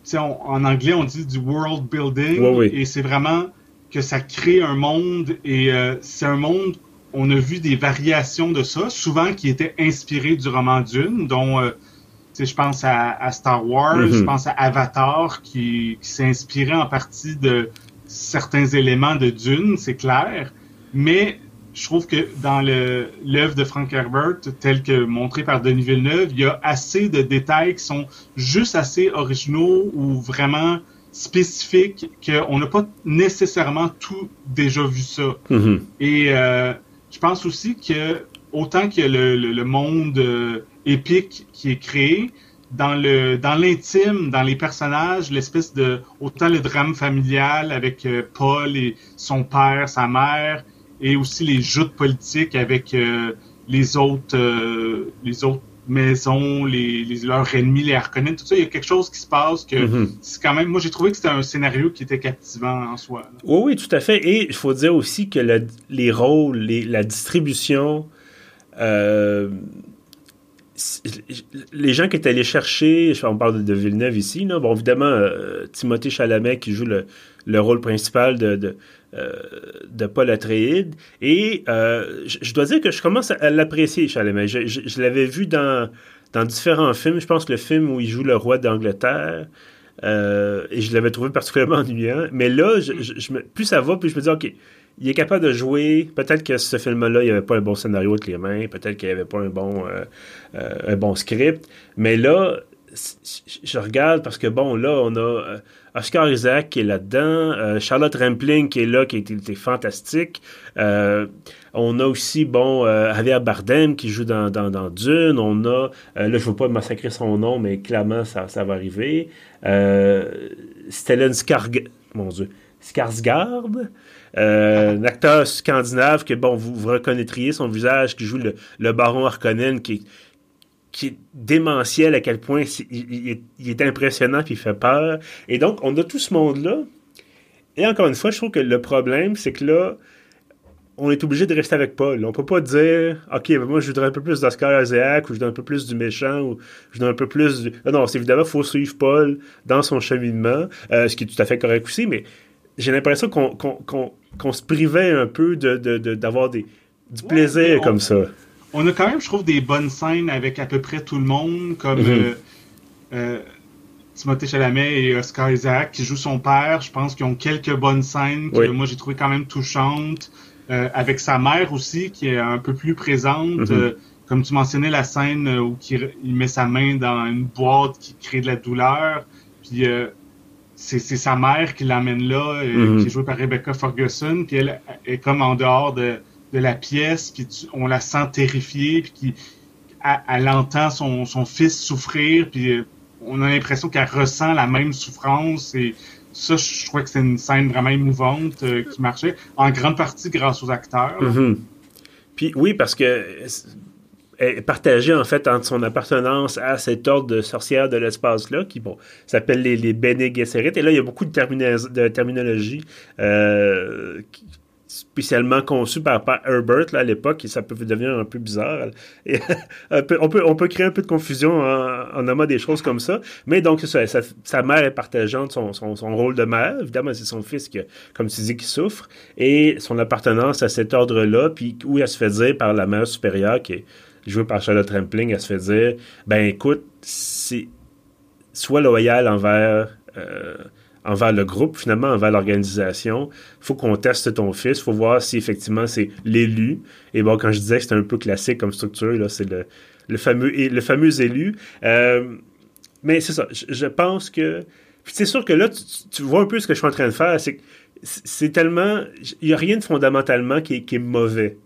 sais, en anglais, on dit du world building. Et c'est vraiment que ça crée un monde. Et euh, c'est un monde, on a vu des variations de ça, souvent qui étaient inspirées du roman Dune, dont, euh, tu sais, je pense à, Star Wars, mm-hmm. je pense à Avatar, qui, qui s'est inspiré en partie de certains éléments de Dune, c'est clair. Mais je trouve que dans l'œuvre de Frank Herbert, tel que montré par Denis Villeneuve, il y a assez de détails qui sont juste assez originaux ou vraiment spécifiques qu'on n'a pas nécessairement tout déjà vu ça. Mm-hmm. Et euh, je pense aussi que autant que le, le, monde euh, épique qui est créé, dans le dans l'intime, dans les personnages, l'espèce de autant le drame familial avec euh, Paul et son père, sa mère, et aussi les joutes politiques avec euh, les autres euh, les autres maisons, les, leurs ennemis les reconnaissent, tout ça, il y a quelque chose qui se passe que mhm. c'est quand même. Moi, j'ai trouvé que c'était un scénario qui était captivant en soi. Oui, oui, tout à fait. Et il faut dire aussi que les rôles, la distribution. Euh, les gens qui étaient allés chercher, on parle de Villeneuve ici, là, bon, évidemment, Timothée Chalamet qui joue le, le rôle principal de, de Paul Atreides. Et euh, je, dois dire que je commence à, l'apprécier, Chalamet. Je, l'avais vu dans, différents films. Je pense que le film où il joue le roi d'Angleterre, euh, et je l'avais trouvé particulièrement ennuyant. Mais là, plus ça va, plus je me dis, OK, il est capable de jouer. Peut-être que ce film-là, il n'y avait pas un bon scénario avec les mains. Peut-être qu'il n'y avait pas un bon, un bon script. Mais là, je regarde parce que, bon, là, on a euh, Oscar Isaac qui est là-dedans, euh, Charlotte Rampling qui est là, qui était, fantastique. Euh, on a aussi, bon, Javier Bardem qui joue dans, dans, Dune. On a, là, je ne veux pas massacrer son nom, mais clairement, ça, ça va arriver. Stellan Skarg... Mon Dieu. Skarsgård, un acteur scandinave que, bon, vous, reconnaîtriez son visage, qui joue le, le baron Harkonnen, qui, qui est démentiel à quel point il, est, impressionnant puis il fait peur. Et donc, on a tout ce monde-là. Et encore une fois, je trouve que le problème, c'est que là, on est obligé de rester avec Paul. On peut pas dire, OK, ben moi, je voudrais un peu plus d'Oscar Isaac, ou je voudrais un peu plus du méchant, ou je voudrais un peu plus du... Non, non, c'est évidemment, il faut suivre Paul dans son cheminement, euh, ce qui est tout à fait correct aussi, mais j'ai l'impression qu'on se privait un peu d'avoir de, des, du plaisir comme ça on a quand même, je trouve, des bonnes scènes avec à peu près tout le monde, comme mm-hmm. euh, euh, Timothée Chalamet et Oscar Isaac qui jouent son père. Je pense qu'ils ont quelques bonnes scènes que moi j'ai trouvé quand même touchantes. Euh, avec sa mère aussi, qui est un peu plus présente. Mm-hmm. comme tu mentionnais, la scène où il, met sa main dans une boîte qui crée de la douleur. Puis c'est sa mère qui l'amène là, mm-hmm. qui est jouée par Rebecca Ferguson. Puis elle est comme en dehors de de la pièce, puis on la sent terrifiée, puis qui, elle, entend son, fils souffrir, puis euh, on a l'impression qu'elle ressent la même souffrance. Et ça, je crois que c'est une scène vraiment émouvante euh, qui marchait, en grande partie grâce aux acteurs. Mm-hmm. Puis oui, parce que est partagée en fait entre son appartenance à cet ordre de sorcières de l'espace-là, qui s'appelle les, les. Et là, il y a beaucoup de, de terminologie euh, spécialement conçu par, Herbert là, à l'époque et ça peut devenir un peu bizarre. On, peut, on peut créer un peu de confusion en, en des choses comme ça. Mais donc, sa mère est partageante son, son, son, rôle de mère. Évidemment, c'est son fils, qui, comme tu dis, qui souffre. Et son appartenance à cet ordre-là, puis où elle se fait dire par la mère supérieure, qui est jouée par Charlotte Rampling, elle se fait dire, ben écoute, c'est sois loyal envers... Euh, envers le groupe, finalement, envers l'organisation. Il faut qu'on teste ton fils, il faut voir si effectivement c'est l'élu. Et bon, quand je disais que c'était un peu classique comme structure, là, c'est le, le, fameux, le fameux élu. Euh, mais c'est ça, je, pense que... c'est sûr que là, tu, vois un peu ce que je suis en train de faire, c'est c'est tellement... Il n'y a rien de fondamentalement qui est, qui est mauvais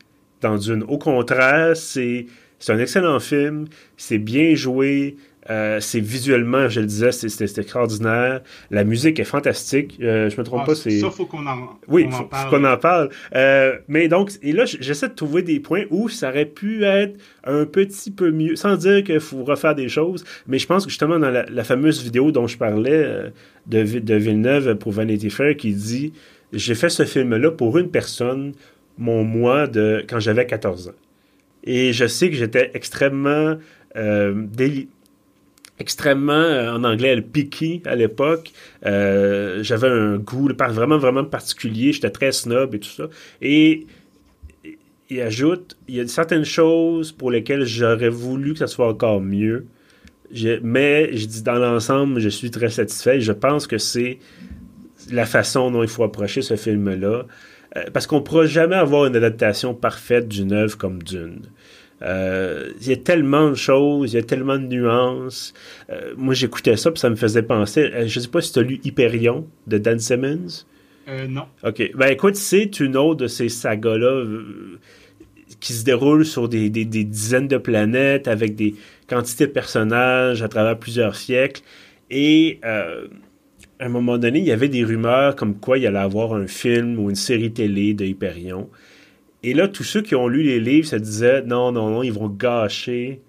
dans Dune. Au contraire, c'est... C'est un excellent film, c'est bien joué, euh, c'est visuellement, je le disais, c'est extraordinaire. La musique est fantastique. Euh, je me trompe ah, pas, c'est. Ça, faut qu'on en, oui, faut, qu'on en parle. Euh, mais donc, et là, j'essaie de trouver des points où ça aurait pu être un petit peu mieux, sans dire qu'il faut refaire des choses. Mais je pense que justement dans la, fameuse vidéo dont je parlais de, de Villeneuve pour Vanity Fair, qui dit, j'ai fait ce film-là pour une personne, mon moi de quand j'avais 14 ans. Et je sais que j'étais extrêmement euh, extrêmement, euh, en anglais, le picky à l'époque. Euh, j'avais un goût vraiment, vraiment particulier. J'étais très snob et tout ça. Et il ajoute, il y a certaines choses pour lesquelles j'aurais voulu que ça soit encore mieux. mais je dis dans l'ensemble, je suis très satisfait. Je pense que c'est la façon dont il faut approcher ce film-là. Euh, parce qu'on ne pourra jamais avoir une adaptation parfaite d'une œuvre comme Dune. Euh, il y a tellement de choses, il y a tellement de nuances. Euh, moi, j'écoutais ça, puis ça me faisait penser. Euh, je sais pas si tu as lu Hyperion de Dan Simmons? non. OK. Ben écoute, c'est une autre de ces sagas-là qui se déroule sur des, des, dizaines de planètes avec des quantités de personnages à travers plusieurs siècles. Et à un moment donné, il y avait des rumeurs comme quoi il allait avoir un film ou une série télé de Hyperion. Et là, tous ceux qui ont lu les livres se disaient non, non, non, ils vont gâcher.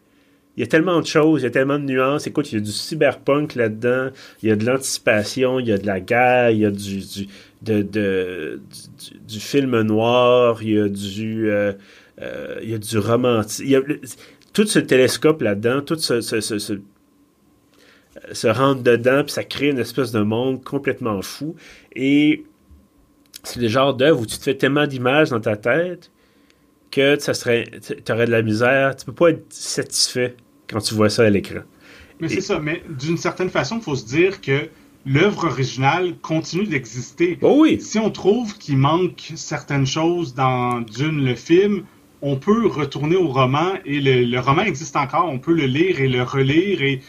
Il y a tellement de choses, il y a tellement de nuances. Écoute, il y a du cyberpunk là-dedans, il y a de l'anticipation, il y a de la guerre, il y a du, du, de, du, film noir, il y a du, euh, euh, il y a du a, tout ce télescope là-dedans, tout ce, ce, ce, se rentre dedans, puis ça crée une espèce de monde complètement fou. Et c'est le genre d'œuvre où tu te fais tellement d'images dans ta tête que ça serait, tu aurais de la misère. Tu peux pas être satisfait quand tu vois ça à l'écran. Mais c'est ça. Mais d'une certaine façon, il faut se dire que l'œuvre originale continue d'exister. Oh oui. Si on trouve qu'il manque certaines choses dans Dune, le film, on peut retourner au roman et le, roman existe encore. On peut le lire et le relire. Et...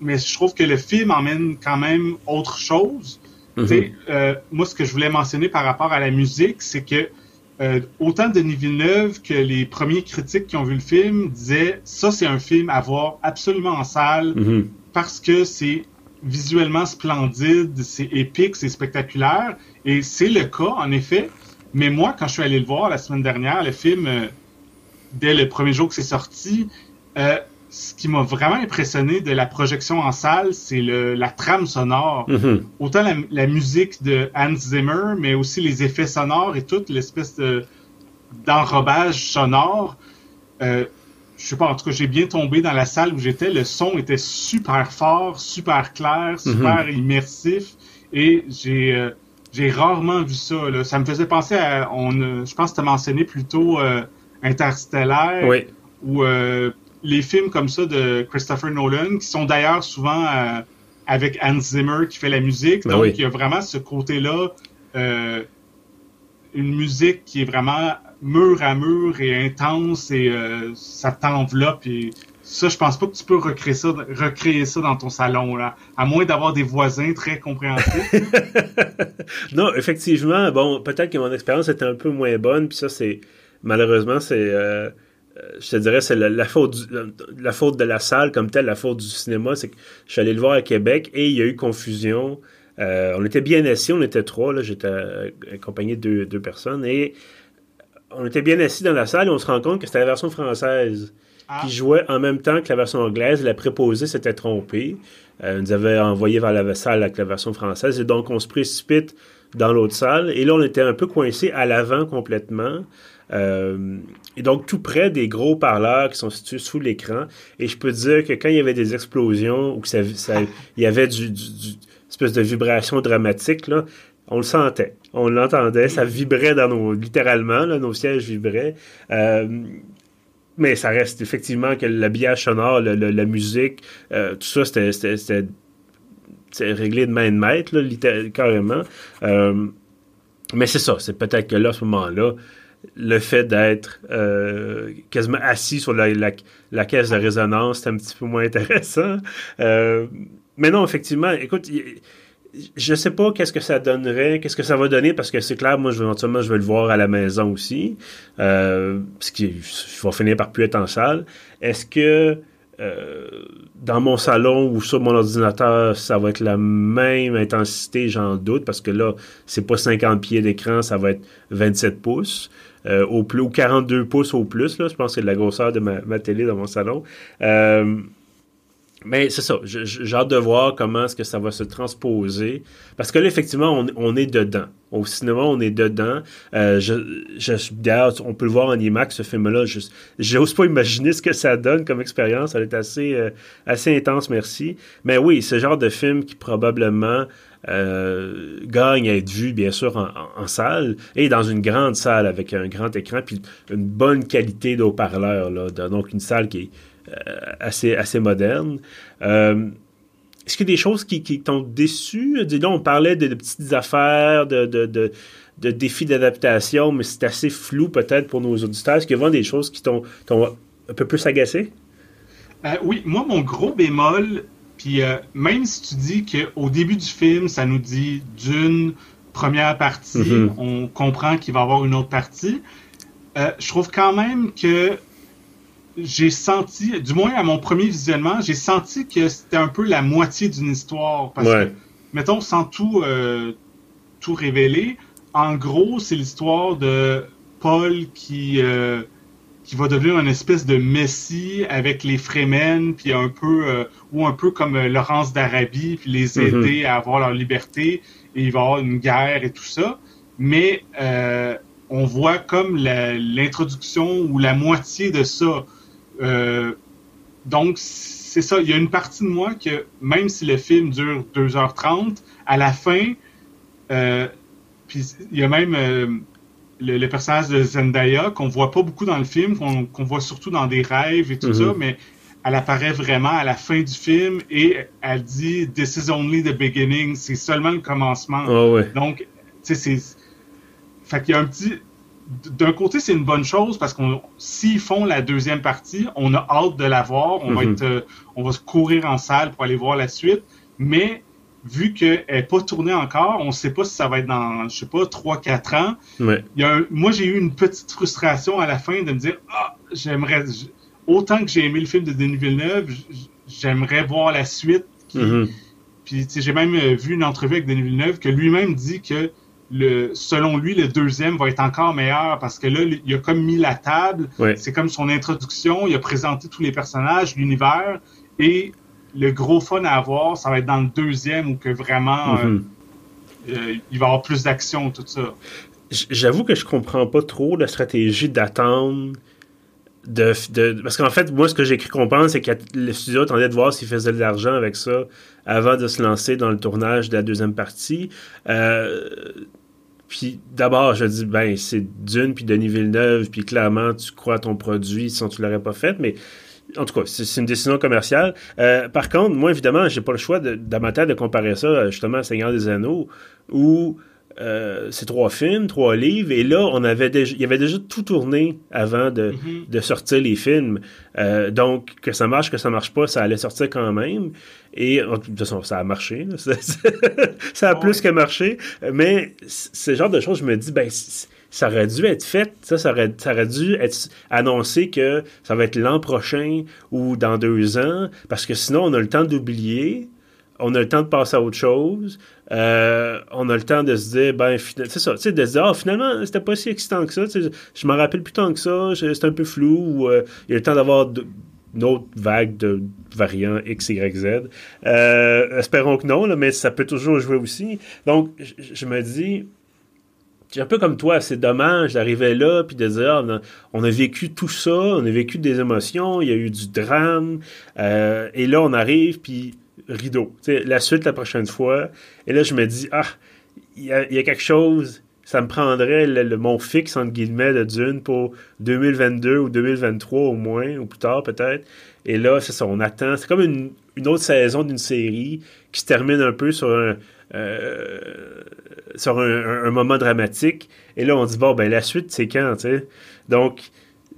Mais je trouve que le film emmène quand même autre chose. Mhm. Euh, moi, ce que je voulais mentionner par rapport à la musique, c'est que euh, autant Denis Villeneuve que les premiers critiques qui ont vu le film disaient ça, c'est un film à voir absolument en salle mhm. parce que c'est visuellement splendide, c'est épique, c'est spectaculaire. Et c'est le cas, en effet. Mais moi, quand je suis allé le voir la semaine dernière, le film, euh, dès le premier jour que c'est sorti, euh, ce qui m'a vraiment impressionné de la projection en salle, c'est la trame sonore. Mm-hmm. Autant la, musique de Hans Zimmer, mais aussi les effets sonores et toute l'espèce de d'enrobage sonore. Euh, je sais pas, en tout cas, j'ai bien tombé dans la salle où j'étais. Le son était super fort, super clair, mm-hmm. super immersif. Et j'ai euh, j'ai rarement vu ça. Là. Ça me faisait penser à, on, je pense que tu as mentionné plutôt euh, Interstellaire. Oui ou les films comme ça de Christopher Nolan, qui sont d'ailleurs souvent avec Hans Zimmer qui fait la musique. Ben donc, il y a vraiment ce côté-là, une musique qui est vraiment mur à mur et intense et ça t'enveloppe et ça, je pense pas que tu peux recréer ça, recréer ça dans ton salon, là, à moins d'avoir des voisins très compréhensifs. non, effectivement, bon, peut-être que mon expérience était un peu moins bonne, puis ça, c'est malheureusement, c'est, euh, euh, je te dirais, c'est la, faute, la faute de la salle comme telle, la faute du cinéma, c'est que je suis allé le voir à Québec et il y a eu confusion. Euh, on était bien assis, on était trois, là, j'étais accompagné de deux, deux personnes et on était bien assis dans la salle et on se rend compte que c'était la version française qui jouait en même temps que la version anglaise. La préposée s'était trompée. Euh, nous avait envoyé vers la salle avec la version française. Et donc, on se précipite dans l'autre salle. Et là, on était un peu coincé à l'avant complètement. Euh, et donc, tout près des gros parleurs qui sont situés sous l'écran. Et je peux dire que quand il y avait des explosions ou que ça, il y avait du, espèce de vibration dramatique, là, on le sentait, on l'entendait, ça vibrait dans nos, littéralement, nos sièges vibraient. Euh, mais ça reste effectivement que l'habillage sonore, la musique, euh, tout ça, c'était réglé de main de maître, là, carrément. Mais c'est ça, c'est peut-être que là, à ce moment-là, le fait d'être euh, quasiment assis sur la, la, caisse de résonance, c'est un petit peu moins intéressant. mais non, effectivement, écoute, je sais pas qu'est-ce que ça donnerait, qu'est-ce que ça va donner, parce que c'est clair, moi, je, éventuellement, je vais le voir à la maison aussi, euh, ce qui va finir par plus être en salle. Est-ce que euh, dans mon salon ou sur mon ordinateur, ça va être la même intensité, j'en doute, parce que là, c'est pas 50 pieds d'écran, ça va être 27 pouces. Euh, au plus, ou 42 pouces au plus, là, je pense que c'est la grosseur de ma, ma télé dans mon salon. Euh, mais c'est ça, j'ai hâte de voir comment est-ce que ça va se transposer. Parce que là, effectivement, on, est dedans. Au cinéma, on est dedans. Euh, je, D'ailleurs, on peut le voir en IMAX, ce film-là. Je n'ose pas imaginer ce que ça donne comme expérience. Elle est assez, euh, assez intense, merci. Mais oui, ce genre de film qui probablement euh, gagne à être vu, bien sûr, en, salle et dans une grande salle avec un grand écran puis une bonne qualité d'eau-parleur. Donc, une salle qui est assez, assez moderne. Euh, est-ce qu'il y a des choses qui, t'ont déçu? Dis on parlait de, petites affaires, de, de, défis d'adaptation, mais c'est assez flou peut-être pour nos auditeurs. Est-ce qu'il y a vraiment des choses qui t'ont un peu plus agacé? Euh, oui, moi, mon gros bémol, puis même si tu dis qu'au début du film, ça nous dit d'une première partie, mm-hmm. on comprend qu'il va y avoir une autre partie, je trouve quand même que j'ai senti, du moins à mon premier visionnement, j'ai senti que c'était un peu la moitié d'une histoire. Parce que, mettons, sans tout, euh, tout révéler, en gros, c'est l'histoire de Paul qui, euh, qui va devenir une espèce de messie avec les Fremen, puis un peu, euh, ou un peu comme Laurence d'Arabie, puis les mm-hmm. aider à avoir leur liberté, et il va y avoir une guerre et tout ça. Mais on voit comme l'introduction ou la moitié de ça. Euh, donc, c'est ça. Il y a une partie de moi que, même si le film dure 2h30, à la fin, euh, puis il y a même euh, le, personnage de Zendaya qu'on voit pas beaucoup dans le film, qu'on voit surtout dans des rêves et tout ça, mhm. mais elle apparaît vraiment à la fin du film et elle dit This is only the beginning, c'est seulement le commencement. Ah Donc, tu sais, c'est. Fait qu'il y a un petit d'un côté, c'est une bonne chose parce qu'on s'ils font la deuxième partie, on a hâte de la voir. On va mhm. être, euh, on va se courir en salle pour aller voir la suite. Mais vu qu'elle n'est pas tournée encore, on ne sait pas si ça va être dans, je sais pas, 3-4 ans. Il y a moi, j'ai eu une petite frustration à la fin de me dire, ah, j'aimerais, autant que j'ai aimé le film de Denis Villeneuve, j'aimerais voir la suite. Mhm. Puis, j'ai même euh, vu une entrevue avec Denis Villeneuve que lui-même dit que le, selon lui, le deuxième va être encore meilleur parce que là, il a comme mis la table. C'est comme son introduction. Il a présenté tous les personnages, l'univers. Et le gros fun à avoir, ça va être dans le deuxième où que vraiment euh, mhm. euh, il va y avoir plus d'action, tout ça. J'avoue que je comprends pas trop la stratégie d'attendre. De, de, parce qu'en fait, moi, ce que j'ai cru comprendre, c'est que le studio attendait de voir s'il faisait de l'argent avec ça avant de se lancer dans le tournage de la deuxième partie. Euh, Puis d'abord, je dis, ben, c'est Dune, puis Denis Villeneuve, puis clairement, tu crois à ton produit, sinon tu l'aurais pas fait, mais en tout cas, c'est une décision commerciale. Euh, par contre, moi, évidemment, j'ai pas le choix de, de comparer ça justement à Seigneur des Anneaux, où euh, c'est trois films, trois livres, et là, on avait déjà, il y avait déjà tout tourné avant de, de sortir les films. Euh, donc, que ça marche, que ça marche pas, ça allait sortir quand même. Et de toute façon, ça a marché. ça a plus que marché. Mais ce genre de choses, je me dis, ben, ça aurait dû être fait, ça, ça aurait, ça aurait dû être annoncé que ça va être l'an prochain ou dans deux ans, parce que sinon, on a le temps d'oublier on a le temps de passer à autre chose. Euh, on a le temps de se dire, ben, c'est ça, tu sais, de se dire, ah, finalement, c'était pas si excitant que ça. Je m'en rappelle plus tant que ça, c'est un peu flou. Ou, euh, il y a le temps d'avoir une autre vague de variants X, Y, Z. Euh, espérons que non, mais ça peut toujours jouer aussi. Donc, je me dis, c'est un peu comme toi, c'est dommage d'arriver là puis de dire ah, on, a, vécu tout ça, on a vécu des émotions, il y a eu du drame, et là on arrive puis rideau. la suite la prochaine fois. Et là, je me dis, ah, il y, a, quelque chose, ça me prendrait le, mon fixe, entre guillemets, de Dune pour 2022 ou 2023 au moins, ou plus tard peut-être. Et là, c'est ça, on attend. C'est comme une, autre saison d'une série qui se termine un peu sur un, euh, un, moment dramatique. Et là, on dit, bon, ben la suite, c'est quand? Donc,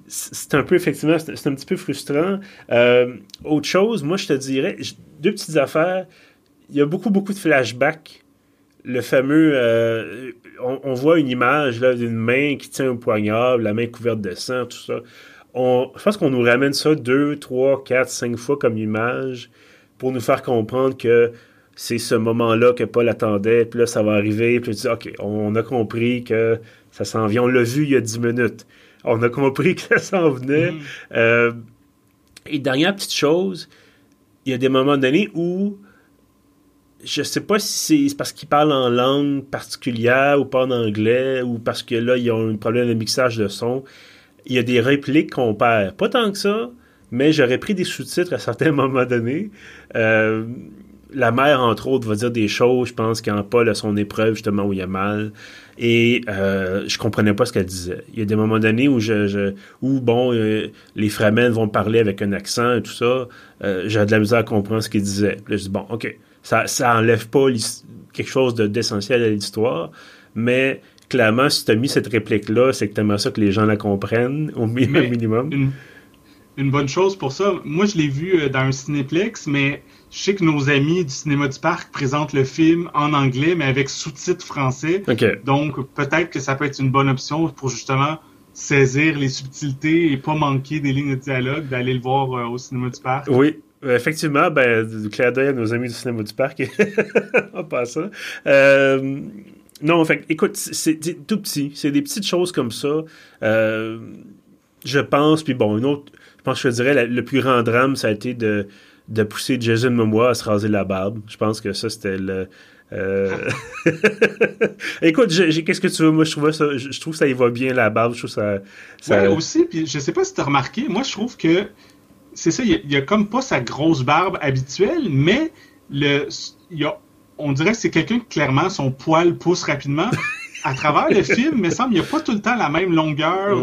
c'est un peu, effectivement, c'est un petit peu frustrant. Euh, autre chose, moi, je te dirais, deux petites affaires. Il y a beaucoup, beaucoup de flashbacks. Le fameux, euh, on, voit une image d'une main qui tient un poignard, la main couverte de sang, tout ça. Je pense qu'on nous ramène ça deux, trois, quatre, cinq fois comme image pour nous faire comprendre que c'est ce moment-là que Paul attendait, puis là, ça va arriver, puis tu dis, OK, on a compris que ça s'en vient. On l'a vu il y a dix minutes on a compris que ça s'en venait. Mm. Euh, et dernière petite chose, il y a des moments donnés où je sais pas si c'est parce qu'ils parlent en langue particulière ou pas en anglais ou parce que là, ils ont un problème de mixage de son. Il y a des répliques qu'on perd. Pas tant que ça, mais j'aurais pris des sous-titres à certains moments donnés. Euh, la mère, entre autres, va dire des choses, je pense, quand Paul a son épreuve, justement, où il y a mal. Et euh, je comprenais pas ce qu'elle disait. Il y a des moments donnés où je, où bon, euh, les Fremen vont parler avec un accent et tout ça. Euh, j'ai de la misère à comprendre ce qu'ils disaient. Puis là, je dis bon, ok, ça, ça enlève pas quelque chose d'essentiel à l'histoire, mais clairement, si tu as mis cette réplique-là, c'est que tu aimerais ça que les gens la comprennent au minimum. Une, une, bonne chose pour ça. Moi, je l'ai vu dans un cinéplex, mais je sais que nos amis du cinéma du parc présentent le film en anglais, mais avec sous-titres français. Donc, peut-être que ça peut être une bonne option pour justement saisir les subtilités et pas manquer des lignes de dialogue, d'aller le voir euh, au cinéma du parc. Oui, effectivement, ben, clair d'œil à nos amis du cinéma du parc. en passant. Euh, non, fait écoute, c'est tout petit. C'est des petites choses comme ça. Euh, je pense, puis bon, une autre, je pense que je dirais, le plus grand drame, ça a été de de pousser Jason Momoa à se raser la barbe. Je pense que ça, c'était le... Euh, écoute, qu'est-ce que tu veux? Moi, je trouve, ça, je, trouve ça y va bien, la barbe. Je trouve ça... ça... Ouais, aussi, puis je sais pas si tu as remarqué, moi, je trouve que c'est ça, il y, a comme pas sa grosse barbe habituelle, mais le, y a, on dirait que c'est quelqu'un que clairement son poil pousse rapidement. à travers le film, il me semble qu'il n'y a pas tout le temps la même longueur.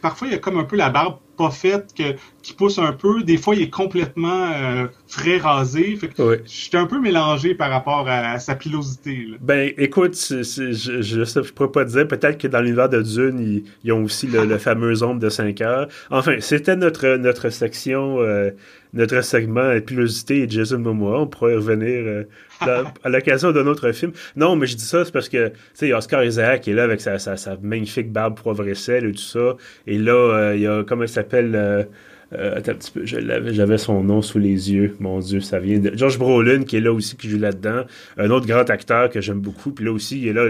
parfois, il y a comme un peu la barbe pas fait, que, qui pousse un peu. Des fois, il est complètement euh, frais rasé. Fait J'étais un peu mélangé par rapport à, sa pilosité. Ben, écoute, je, je, pourrais pas dire. Peut-être que dans l'univers de Dune, ils, ont aussi le, fameux ombre de 5 heures. Enfin, c'était notre, notre section, euh, notre segment pilosité et Jason Momoa. On pourrait revenir euh, à l'occasion d'un autre film. Non, mais je dis ça, c'est parce que, tu sais, Oscar Isaac qui est là avec sa, sa, magnifique barbe poivre et sel et tout ça. Et là, il y a, comment il s'appelle euh, j'avais son nom sous les yeux. Mon Dieu, ça vient de. George Brolin, qui est là aussi, qui joue là-dedans. Un autre grand acteur que j'aime beaucoup. Puis là aussi, il est là,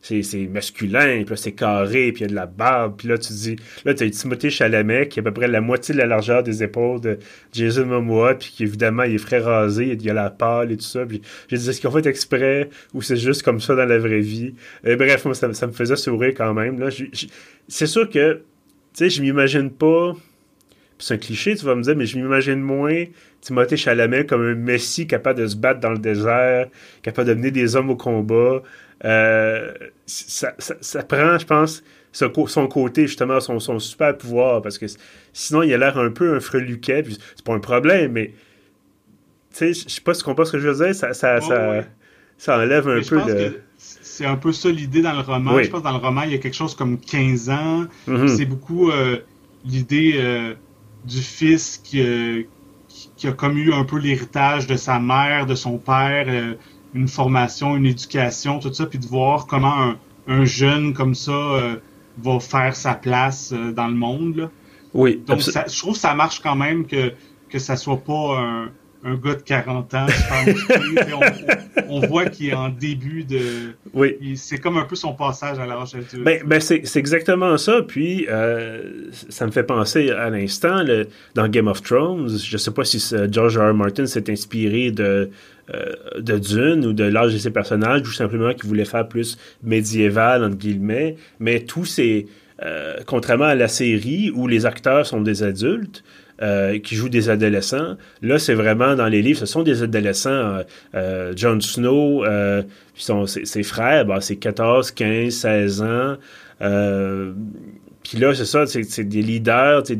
c'est masculin, puis là, c'est carré, puis il y a de la barbe. Puis là, tu dis, là, tu as Timothée Chalamet, qui est à peu près la moitié de la largeur des épaules de Jason Momoa, puis qui, évidemment, il est frais rasé, il y a la pâle et tout ça. Puis j'ai dit, est-ce qu'ils ont fait exprès, ou c'est juste comme ça dans la vraie vie? Et bref, ça, me faisait sourire quand même. C'est sûr que, tu sais, je m'imagine pas c'est un cliché, tu vas me dire, mais je m'imagine moins Timothée Chalamet comme un messie capable de se battre dans le désert, capable de mener des hommes au combat. Euh, ça, ça, prend, je pense, son, côté, justement, son, son, super pouvoir, parce que sinon, il a l'air un peu un freluquet. C'est pas un problème, mais tu sais, je sais pas si tu comprends ce que je veux dire, ça, ça, ça, enlève un peu le c'est un peu ça l'idée dans le roman. Je pense que dans le roman, il y a quelque chose comme 15 ans. Mm-hmm. C'est beaucoup euh, l'idée euh, du fils qui, qui, a comme eu un peu l'héritage de sa mère, de son père, euh, une formation, une éducation, tout ça, puis de voir comment un, jeune comme ça va faire sa place dans le monde. Oui. Donc, je trouve que ça marche quand même que, que ça soit pas un un gars de 40 ans on, on, voit qu'il est en début de. Oui. C'est comme un peu son passage à l'âge adulte. Ben, ben c'est exactement ça. Puis, euh, ça me fait penser à l'instant, dans Game of Thrones, je sais pas si George R. R. Martin s'est inspiré de, euh, de Dune ou de l'âge de ses personnages, ou simplement qu'il voulait faire plus médiéval, entre guillemets. Mais tous ces. Euh, contrairement à la série où les acteurs sont des adultes, euh, qui jouent des adolescents. Là, c'est vraiment dans les livres, ce sont des adolescents. Euh, euh Jon Snow, son, ses, frères, bah, c'est 14, 15, 16 ans. Puis là, c'est ça, c'est des leaders, des,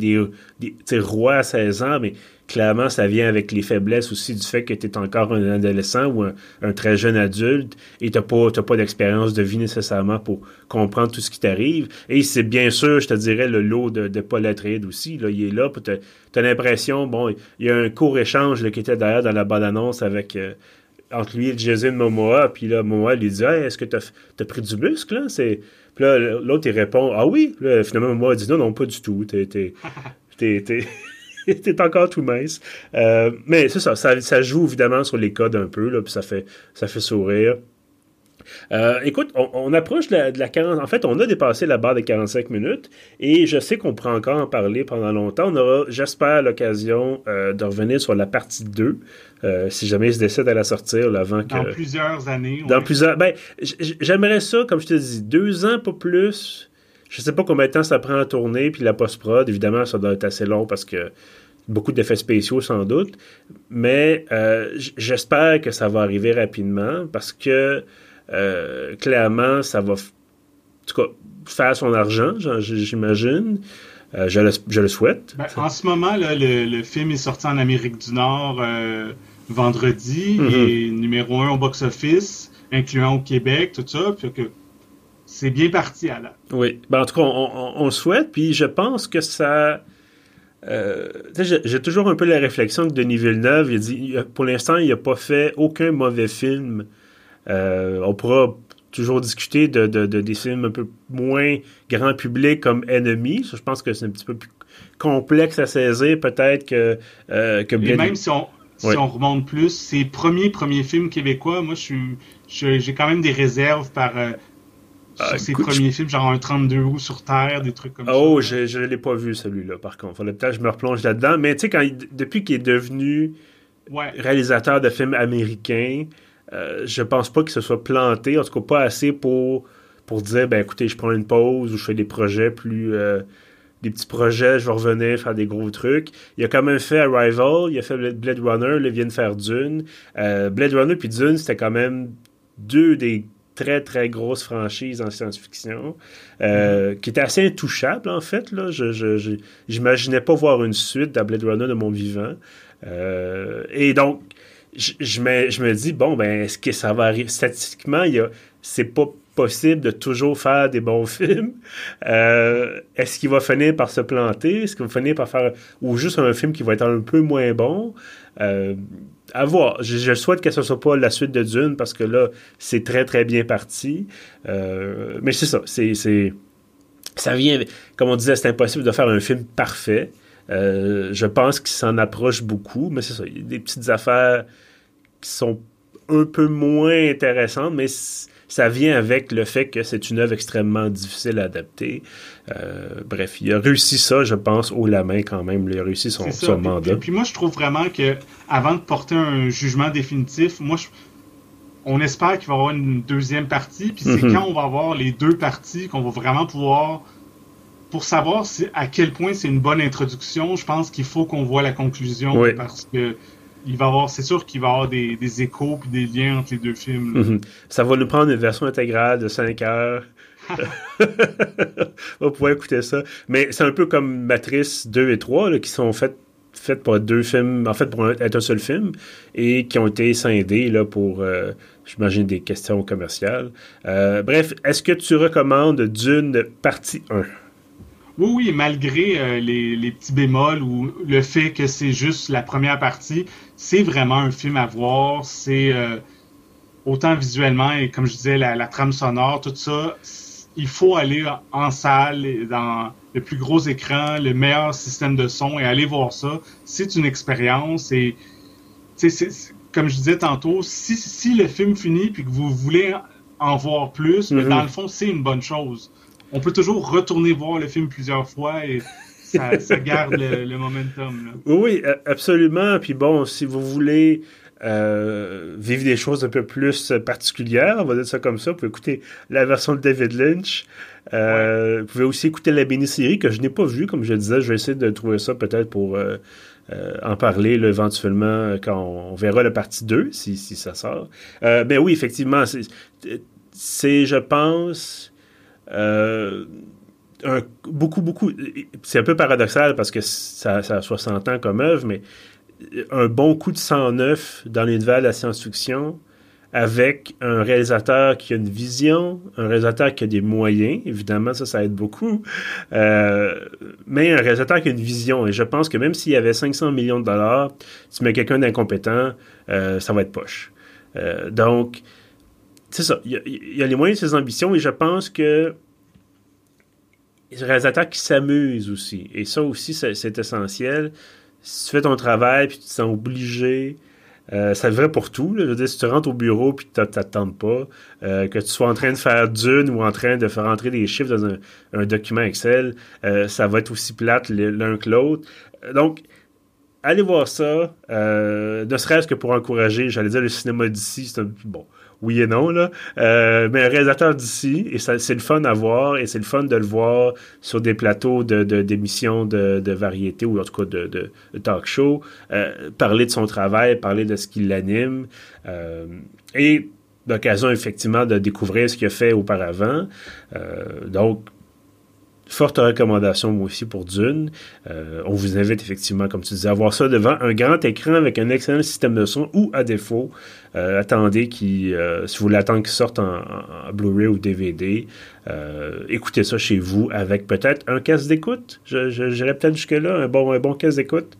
des rois à 16 ans, mais clairement, ça vient avec les faiblesses aussi du fait que tu es encore un adolescent ou un, très jeune adulte et tu n'as pas, pas d'expérience de vie nécessairement pour comprendre tout ce qui t'arrive. Et c'est bien sûr, je te dirais, le lot de, de Paul Atreides aussi. Là, il est là. Tu as, l'impression, bon, il y a un court échange qui était derrière dans la bande-annonce avec... Euh, entre lui et Jason Momoa, puis là, Momoa lui dit Est-ce que tu as, pris du muscle là? Puis là, l'autre, il répond Ah oui. Là, finalement, Momoa dit Non, non, pas du tout. T'es. t'es encore tout mince. Euh, mais c'est ça, ça, joue évidemment sur les codes un peu, là, puis ça fait, ça fait sourire. Euh, écoute, on, approche de la, de 40. En fait, on a dépassé la barre des 45 minutes et je sais qu'on pourra encore en parler pendant longtemps. On aura, j'espère, l'occasion euh, de revenir sur la partie 2. si jamais ils se décident à la sortir avant que. Dans plusieurs années. Dans plusieurs. Ben, j'aimerais ça, comme je te dis, deux ans, pas plus. Je sais pas combien de temps ça prend à tourner, puis la post-prod, évidemment, ça doit être assez long parce que beaucoup d'effets spéciaux sans doute, mais euh, j'espère que ça va arriver rapidement parce que euh, clairement, ça va faire son argent, j'imagine. Euh, je, le, je, le, souhaite. Ben, en ce moment, là, le, film est sorti en Amérique du Nord vendredi. Est mhm. numéro un au box-office, incluant au Québec, tout ça. Puis que c'est bien parti la. Oui. Ben, en tout cas, on, on, souhaite. Puis je pense que ça. Euh, j'ai toujours un peu la réflexion que Denis Villeneuve, il dit, pour l'instant, il n'a pas fait aucun mauvais film. Euh, on pourra toujours discuter de, de, des films un peu moins grand public comme Enemy. je pense que c'est un petit peu plus complexe à saisir peut-être que, euh, que Et même si on, si on remonte plus, ses premiers premiers films québécois, moi, je suis, j'ai quand même des réserves par sur ah, ses premiers films, genre un 32 roues sur Terre, des trucs comme ça. Oh, je ne l'ai pas vu celui-là, par contre. Fallait peut-être que je me replonge là-dedans. Mais tu sais, quand depuis qu'il est devenu réalisateur de films américains, euh, je pense pas qu'il se soit planté, en tout cas pas assez pour, pour dire, ben écoutez, je prends une pause ou je fais des projets plus... Euh, des petits projets, je vais revenir faire des gros trucs. Il a quand même fait Arrival, il a fait Blade Runner, il vient de faire Dune. Euh, Blade Runner puis Dune, c'était quand même deux des très, très grosse franchise en science-fiction, euh, qui était assez intouchable, en fait. Là. Je n'imaginais pas voir une suite de Blade Runner de mon vivant. Euh, et donc, je, me, je me dis, bon, ben, est-ce que ça va arriver? Statistiquement, c'est pas possible de toujours faire des bons films. Euh, est-ce qu'il va finir par se planter? Est-ce qu'il va finir par faire... Ou juste un film qui va être un peu moins bon? À voir. Je, souhaite que ce soit pas la suite de Dune parce que là, c'est très très bien parti. Euh, mais c'est ça. C'est, ça vient. Comme on disait, c'est impossible de faire un film parfait. Euh, je pense qu'il s'en approche beaucoup, mais c'est ça. Il y a des petites affaires qui sont un peu moins intéressantes, mais ça vient avec le fait que c'est une œuvre extrêmement difficile à adapter. Euh, bref, il a réussi ça, je pense, haut la main quand même. Il a réussi son, mandat. Puis, moi, je trouve vraiment que avant de porter un jugement définitif, moi, on espère qu'il va y avoir une deuxième partie. Puis c'est mhm. quand on va avoir les deux parties qu'on va vraiment pouvoir pour savoir à quel point c'est une bonne introduction, je pense qu'il faut qu'on voit la conclusion parce que il va avoir, c'est sûr qu'il va y avoir des, échos et des liens entre les deux films. Mhm. Ça va nous prendre une version intégrale de 5 heures. On va pouvoir écouter ça. Mais c'est un peu comme Matrice 2 et 3 qui sont faites faites pour deux films, en fait pour être un seul film, et qui ont été scindés là, pour, euh, j'imagine, des questions commerciales. Euh, bref, est-ce que tu recommandes Dune partie 1? Oui, oui, malgré euh, les, petits bémols ou le fait que c'est juste la première partie, c'est vraiment un film à voir. C'est autant visuellement et comme je disais, la, la, trame sonore, tout ça. Il faut aller en salle, dans le plus gros écran, le meilleur système de son et aller voir ça. C'est une expérience et comme je disais tantôt, si, si, le film finit puis que vous voulez en voir plus, mais mm-hmm. dans le fond, c'est une bonne chose. On peut toujours retourner voir le film plusieurs fois et ça, garde le, momentum. Oui, absolument. Puis bon, si vous voulez euh, vivre des choses un peu plus particulières, on va dire ça comme ça, vous pouvez écouter la version de David Lynch. Euh, vous pouvez aussi écouter la mini-série que je n'ai pas vue, comme je disais. Je vais essayer de trouver ça peut-être pour euh, en parler éventuellement quand on, verra la partie 2, si, si ça sort. mais oui, effectivement, c'est, je pense, un, beaucoup, beaucoup. C'est un peu paradoxal parce que ça, a 60 ans comme œuvre, mais un bon coup de sang neuf dans l'univers de la science-fiction avec un réalisateur qui a une vision, un réalisateur qui a des moyens, évidemment, ça, ça aide beaucoup, euh, mais un réalisateur qui a une vision. Et je pense que même s'il y avait 500 millions de dollars, tu mets quelqu'un d'incompétent, euh, ça va être poche. Euh, donc, c'est ça. Il y, a les moyens de ses ambitions et je pense que un réalisateur qui s'amuse aussi. Et ça aussi, c'est essentiel si tu fais ton travail puis tu te sens obligé, euh, ça vrai pour tout. Je veux dire, si tu rentres au bureau puis tu t'attends pas, euh, que tu sois en train de faire d'une ou en train de faire entrer des chiffres dans un, document Excel, euh, ça va être aussi plate l'un que l'autre. Donc, allez voir ça, ne serait-ce que pour encourager, j'allais dire le cinéma d'ici, c'est un bon oui et non, là. Euh, mais un réalisateur d'ici, et c'est le fun à voir, et c'est le fun de le voir sur des plateaux d'émissions de, de, variété, ou en tout cas de, de talk show, euh, parler de son travail, parler de ce qui l'anime, euh, et l'occasion, effectivement, de découvrir ce qu'il a fait auparavant. donc, Forte recommandation, moi aussi, pour Dune. Euh, on vous invite effectivement, comme tu disais, à voir ça devant un grand écran avec un excellent système de son ou, à défaut, euh, attendez qui, euh, si vous voulez attendre qu'il sorte en, Blu-ray ou DVD, écoutez ça chez vous avec peut-être un casque d'écoute. J'irais peut-être jusque-là, un bon, un bon casque d'écoute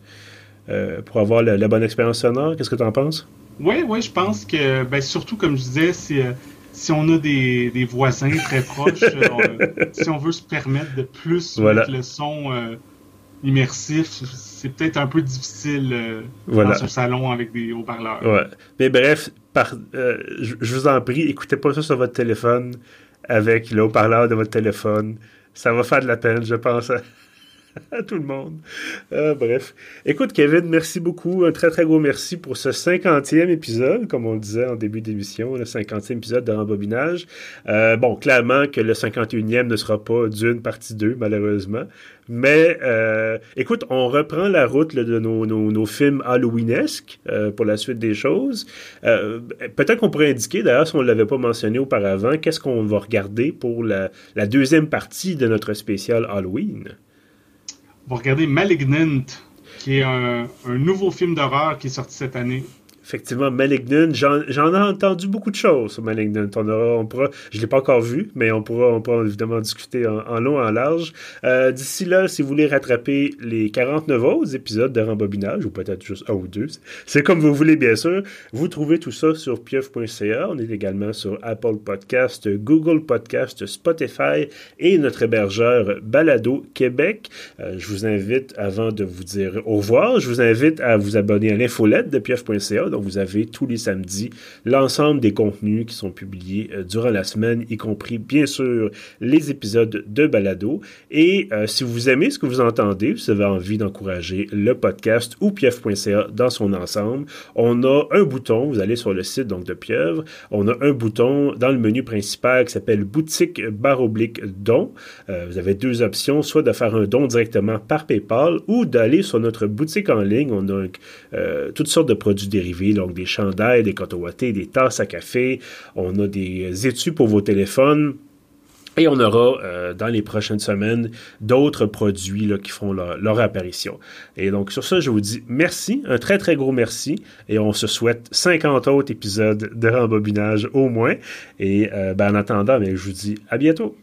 pour avoir la, bonne expérience sonore. Qu'est-ce que tu en penses? Oui, oui, je pense que, ben, surtout, comme je disais, c'est si on a des, des voisins très proches, euh, si on veut se permettre de plus mettre le son euh, immersif, c'est peut-être un peu difficile euh, dans un salon avec des haut-parleurs. Ouais. Mais bref, par, je, vous en prie, écoutez pas ça sur votre téléphone avec le haut-parleur de votre téléphone. Ça va faire de la peine, je pense. à tout le monde. Euh, bref. Écoute, Kevin, merci beaucoup. Un très, très gros merci pour ce 50e épisode, comme on le disait en début d'émission, le 50e épisode de Rembobinage. Euh, bon, clairement que le 51e ne sera pas d'une partie 2, malheureusement. Mais euh, écoute, on reprend la route de nos, films Halloweenesques pour la suite des choses. Peut-être qu'on pourrait indiquer, d'ailleurs, si on ne l'avait pas mentionné auparavant, qu'est-ce qu'on va regarder pour la deuxième partie de notre spécial Halloween? Va regarder Malignant, qui est un nouveau film d'horreur qui est sorti cette année effectivement, Malignant, j'en ai entendu beaucoup de choses sur Malignant. On, aura, on pourra, je l'ai pas encore vu, mais on pourra, on pourra évidemment discuter en, long, en large. Euh, d'ici là, si vous voulez rattraper les 49 autres épisodes de Rembobinage, ou peut-être juste un ou deux, c'est comme vous voulez, bien sûr. Vous trouvez tout ça sur pieuf.ca. On est également sur Apple Podcast, Google Podcast, Spotify et notre hébergeur Balado Québec. Euh, je vous invite, avant de vous dire au revoir, je vous invite à vous abonner à l'infolette de pieuf.ca vous avez tous les samedis l'ensemble des contenus qui sont publiés euh, durant la semaine, y compris, bien sûr, les épisodes de Balado. Et euh, si vous aimez ce que vous entendez, vous avez envie d'encourager le podcast ou pieuvre.ca dans son ensemble, on a un bouton, vous allez sur le site donc de Pieuvre, on a un bouton dans le menu principal qui s'appelle boutique barre oblique don. Euh, vous avez deux options, soit de faire un don directement par PayPal ou d'aller sur notre boutique en ligne. On a toutes sortes de produits dérivés, donc des chandelles, des coton des tasses à café. On a des études pour vos téléphones. Et on aura euh, dans les prochaines semaines d'autres produits là, qui font leur, apparition. Et donc sur ça, je vous dis merci, un très très gros merci. Et on se souhaite 50 autres épisodes de rembobinage au moins. Et ben, en attendant, ben, je vous dis à bientôt.